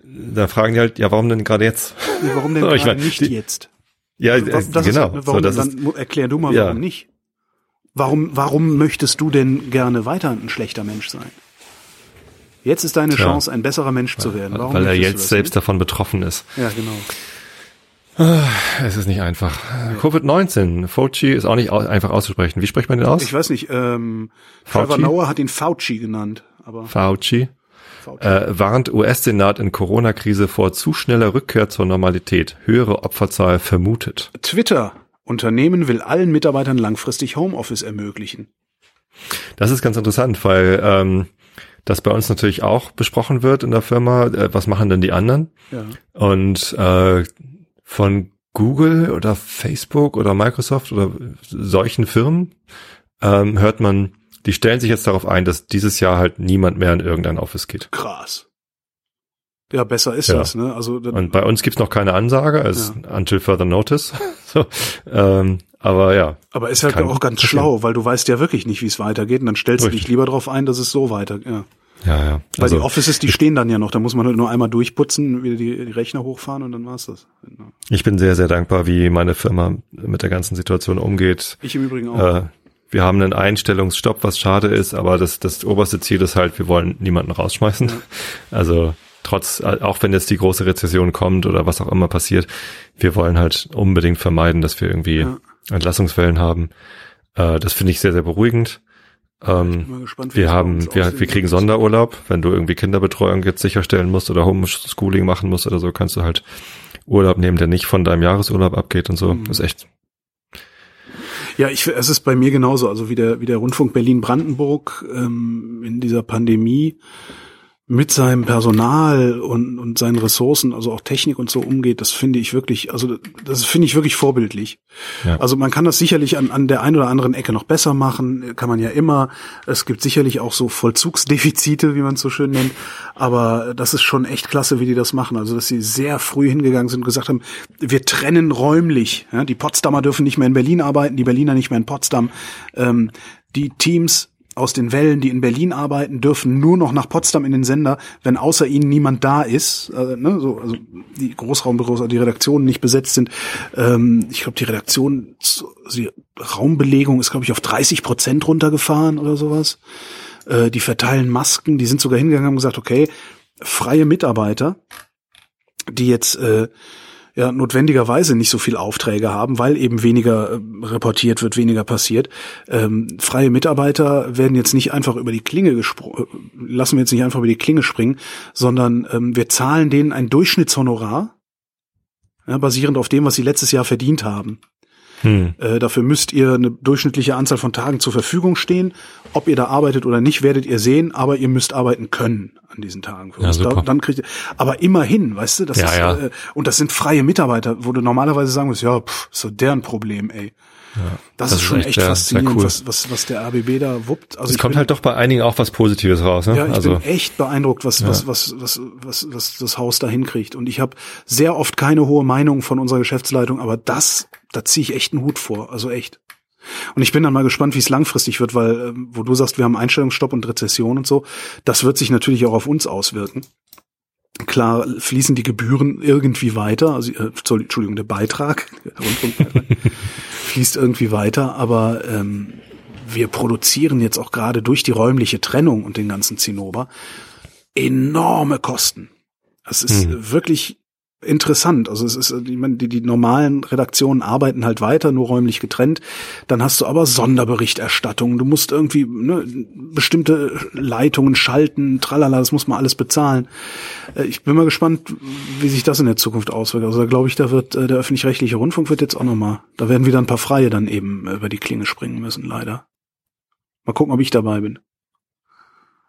Da fragen die halt, ja, warum denn gerade jetzt? Warum denn gerade meine, nicht die- jetzt? Ja, Was- das genau. Ist, warum, so, das dann ist, erklär du mal, Ja. warum nicht? Warum, warum möchtest du denn gerne weiter ein schlechter Mensch sein? Jetzt ist deine Tja. Chance, ein besserer Mensch zu werden. Warum weil er jetzt selbst davon betroffen ist. nicht? Ja, genau. Es ist nicht einfach. Covid-19, Fauci ist auch nicht einfach auszusprechen. Wie spricht man den aus? Ich weiß nicht, ähm, Trevor Fauci? Noah hat ihn Fauci genannt, aber Fauci Fauci. äh, warnt US-Senat in Corona-Krise vor zu schneller Rückkehr zur Normalität. Höhere Opferzahl vermutet. Twitter. Unternehmen will allen Mitarbeitern langfristig Homeoffice ermöglichen. Das ist ganz interessant, weil ähm, das bei uns natürlich auch besprochen wird in der Firma. Äh, was machen denn die anderen? Ja. Und äh, von Google oder Facebook oder Microsoft oder solchen Firmen ähm, hört man, die stellen sich jetzt darauf ein, dass dieses Jahr halt niemand mehr in irgendein Office geht. Krass. Ja, besser ist Ja. das, ne? Also Und bei uns gibt's noch keine Ansage, als until further notice. so, ähm, aber ja, aber ist halt auch ganz passieren. schlau, weil du weißt ja wirklich nicht, wie es weitergeht und dann stellst du Richtig. dich lieber darauf ein, dass es so weiter, ja. ja, ja. Weil Also, die Offices, die stehen dann ja noch, da muss man halt nur einmal durchputzen, wieder die, die Rechner hochfahren und dann war's das. Genau. ich bin sehr, sehr dankbar, wie meine Firma mit der ganzen Situation umgeht. Ich im Übrigen auch. Äh, wir haben einen Einstellungsstopp, was schade ist, aber das, das oberste Ziel ist halt, wir wollen niemanden rausschmeißen. Also trotz, auch wenn jetzt die große Rezession kommt oder was auch immer passiert, wir wollen halt unbedingt vermeiden, dass wir irgendwie Ja. Entlassungswellen haben. Äh, das finde ich sehr, sehr beruhigend. Ähm, Bin mal gespannt, wir haben, wir, wir kriegen. Sonderurlaub. Wenn du irgendwie Kinderbetreuung jetzt sicherstellen musst oder Homeschooling machen musst oder so, kannst du halt Urlaub nehmen, der nicht von deinem Jahresurlaub abgeht und so. Mhm. Das ist echt Ja, ich, es ist bei mir genauso. Also wie der, wie der Rundfunk Berlin-Brandenburg ähm, in dieser Pandemie mit seinem Personal und, und seinen Ressourcen, also auch Technik und so umgeht, das finde ich wirklich, also das finde ich wirklich vorbildlich. Ja. Also man kann das sicherlich an, an der einen oder anderen Ecke noch besser machen, kann man ja immer. Es gibt sicherlich auch so Vollzugsdefizite, wie man es so schön nennt. Aber das ist schon echt klasse, wie die das machen. Also dass sie sehr früh hingegangen sind und gesagt haben, wir trennen räumlich. Ja, die Potsdamer dürfen nicht mehr in Berlin arbeiten, die Berliner nicht mehr in Potsdam. Ähm, die Teams aus den Wellen, die in Berlin arbeiten, dürfen nur noch nach Potsdam in den Sender, wenn außer ihnen niemand da ist. Äh, ne, so, also die Großraumbüros, die Redaktionen nicht besetzt sind. Ähm, ich glaube, die Redaktion, die Raumbelegung ist, glaube ich, auf 30 Prozent runtergefahren oder sowas. Äh, die verteilen Masken, die sind sogar hingegangen und haben gesagt, okay, freie Mitarbeiter, die jetzt äh, ja notwendigerweise nicht so viel Aufträge haben, weil eben weniger äh, reportiert wird, weniger passiert. Ähm, freie Mitarbeiter werden jetzt nicht einfach über die Klinge gesprungen, lassen wir jetzt nicht einfach über die Klinge springen, sondern ähm, wir zahlen denen ein Durchschnittshonorar, ja, basierend auf dem, was sie letztes Jahr verdient haben. Hm. Äh, dafür müsst ihr eine durchschnittliche Anzahl von Tagen zur Verfügung stehen. Ob ihr da arbeitet oder nicht, werdet ihr sehen, aber ihr müsst arbeiten können an diesen Tagen. Ja. Da, dann kriegt ihr, aber immerhin, weißt du, das Ja, ist, ja. Äh, und das sind freie Mitarbeiter, wo du normalerweise sagen musst, ja, pff, so deren Problem, ey. Das, das ist ist schon echt echt, faszinierend, cool. was, was, was der ABB da wuppt. Also Es kommt bin, halt doch bei einigen auch was Positives raus. Ne? ja, ich also bin echt beeindruckt, was, was, was, was, was, was das Haus da hinkriegt. Und ich habe sehr oft keine hohe Meinung von unserer Geschäftsleitung, aber das, da ziehe ich echt einen Hut vor. Also echt. Und ich bin dann mal gespannt, wie es langfristig wird, weil, ähm, wo du sagst, wir haben Einstellungsstopp und Rezession und so, das wird sich natürlich auch auf uns auswirken. Klar fließen die Gebühren irgendwie weiter, also äh, Entschuldigung, der Beitrag, Rundfunkbeitrag fließt irgendwie weiter, aber ähm, wir produzieren jetzt auch gerade durch die räumliche Trennung und den ganzen Zinnober enorme Kosten. Es ist Hm. wirklich interessant. Also es ist, ich meine, die, die normalen Redaktionen arbeiten halt weiter, nur räumlich getrennt. Dann hast du aber Sonderberichterstattung. Du musst irgendwie ne, bestimmte Leitungen schalten, tralala, das muss man alles bezahlen. Äh, Ich bin mal gespannt, wie sich das in der Zukunft auswirkt. Also da glaube ich, da wird äh, der öffentlich-rechtliche Rundfunk wird jetzt auch nochmal, da werden wieder ein paar Freie dann eben äh, über die Klinge springen müssen, leider. Mal gucken, ob ich dabei bin.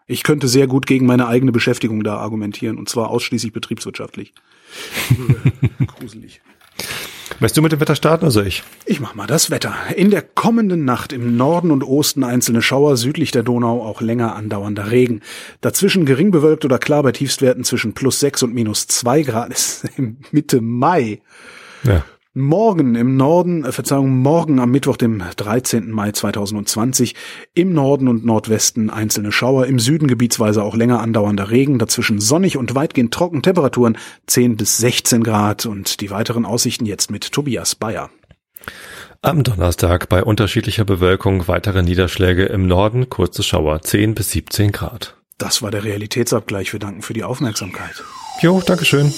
Ich könnte sehr gut gegen meine eigene Beschäftigung da argumentieren, und zwar ausschließlich betriebswirtschaftlich. Gruselig. Möchtest du mit dem Wetter starten oder soll ich? Ich mach mal das Wetter. In der kommenden Nacht im Norden und Osten einzelne Schauer, südlich der Donau auch länger andauernder Regen. Dazwischen gering bewölkt oder klar bei Tiefstwerten zwischen plus sechs und minus zwei Grad. ist Mitte Mai. Ja. Morgen im Norden, äh, Verzeihung, morgen am Mittwoch, dem 13. Mai 2020, im Norden und Nordwesten einzelne Schauer, im Süden gebietsweise auch länger andauernder Regen, dazwischen sonnig und weitgehend trocken, Temperaturen 10 bis 16 Grad und die weiteren Aussichten jetzt mit Tobias Bayer. Am Donnerstag bei unterschiedlicher Bewölkung weitere Niederschläge im Norden, kurze Schauer 10 bis 17 Grad. Das war der Realitätsabgleich. Wir danken für die Aufmerksamkeit. Jo, Dankeschön.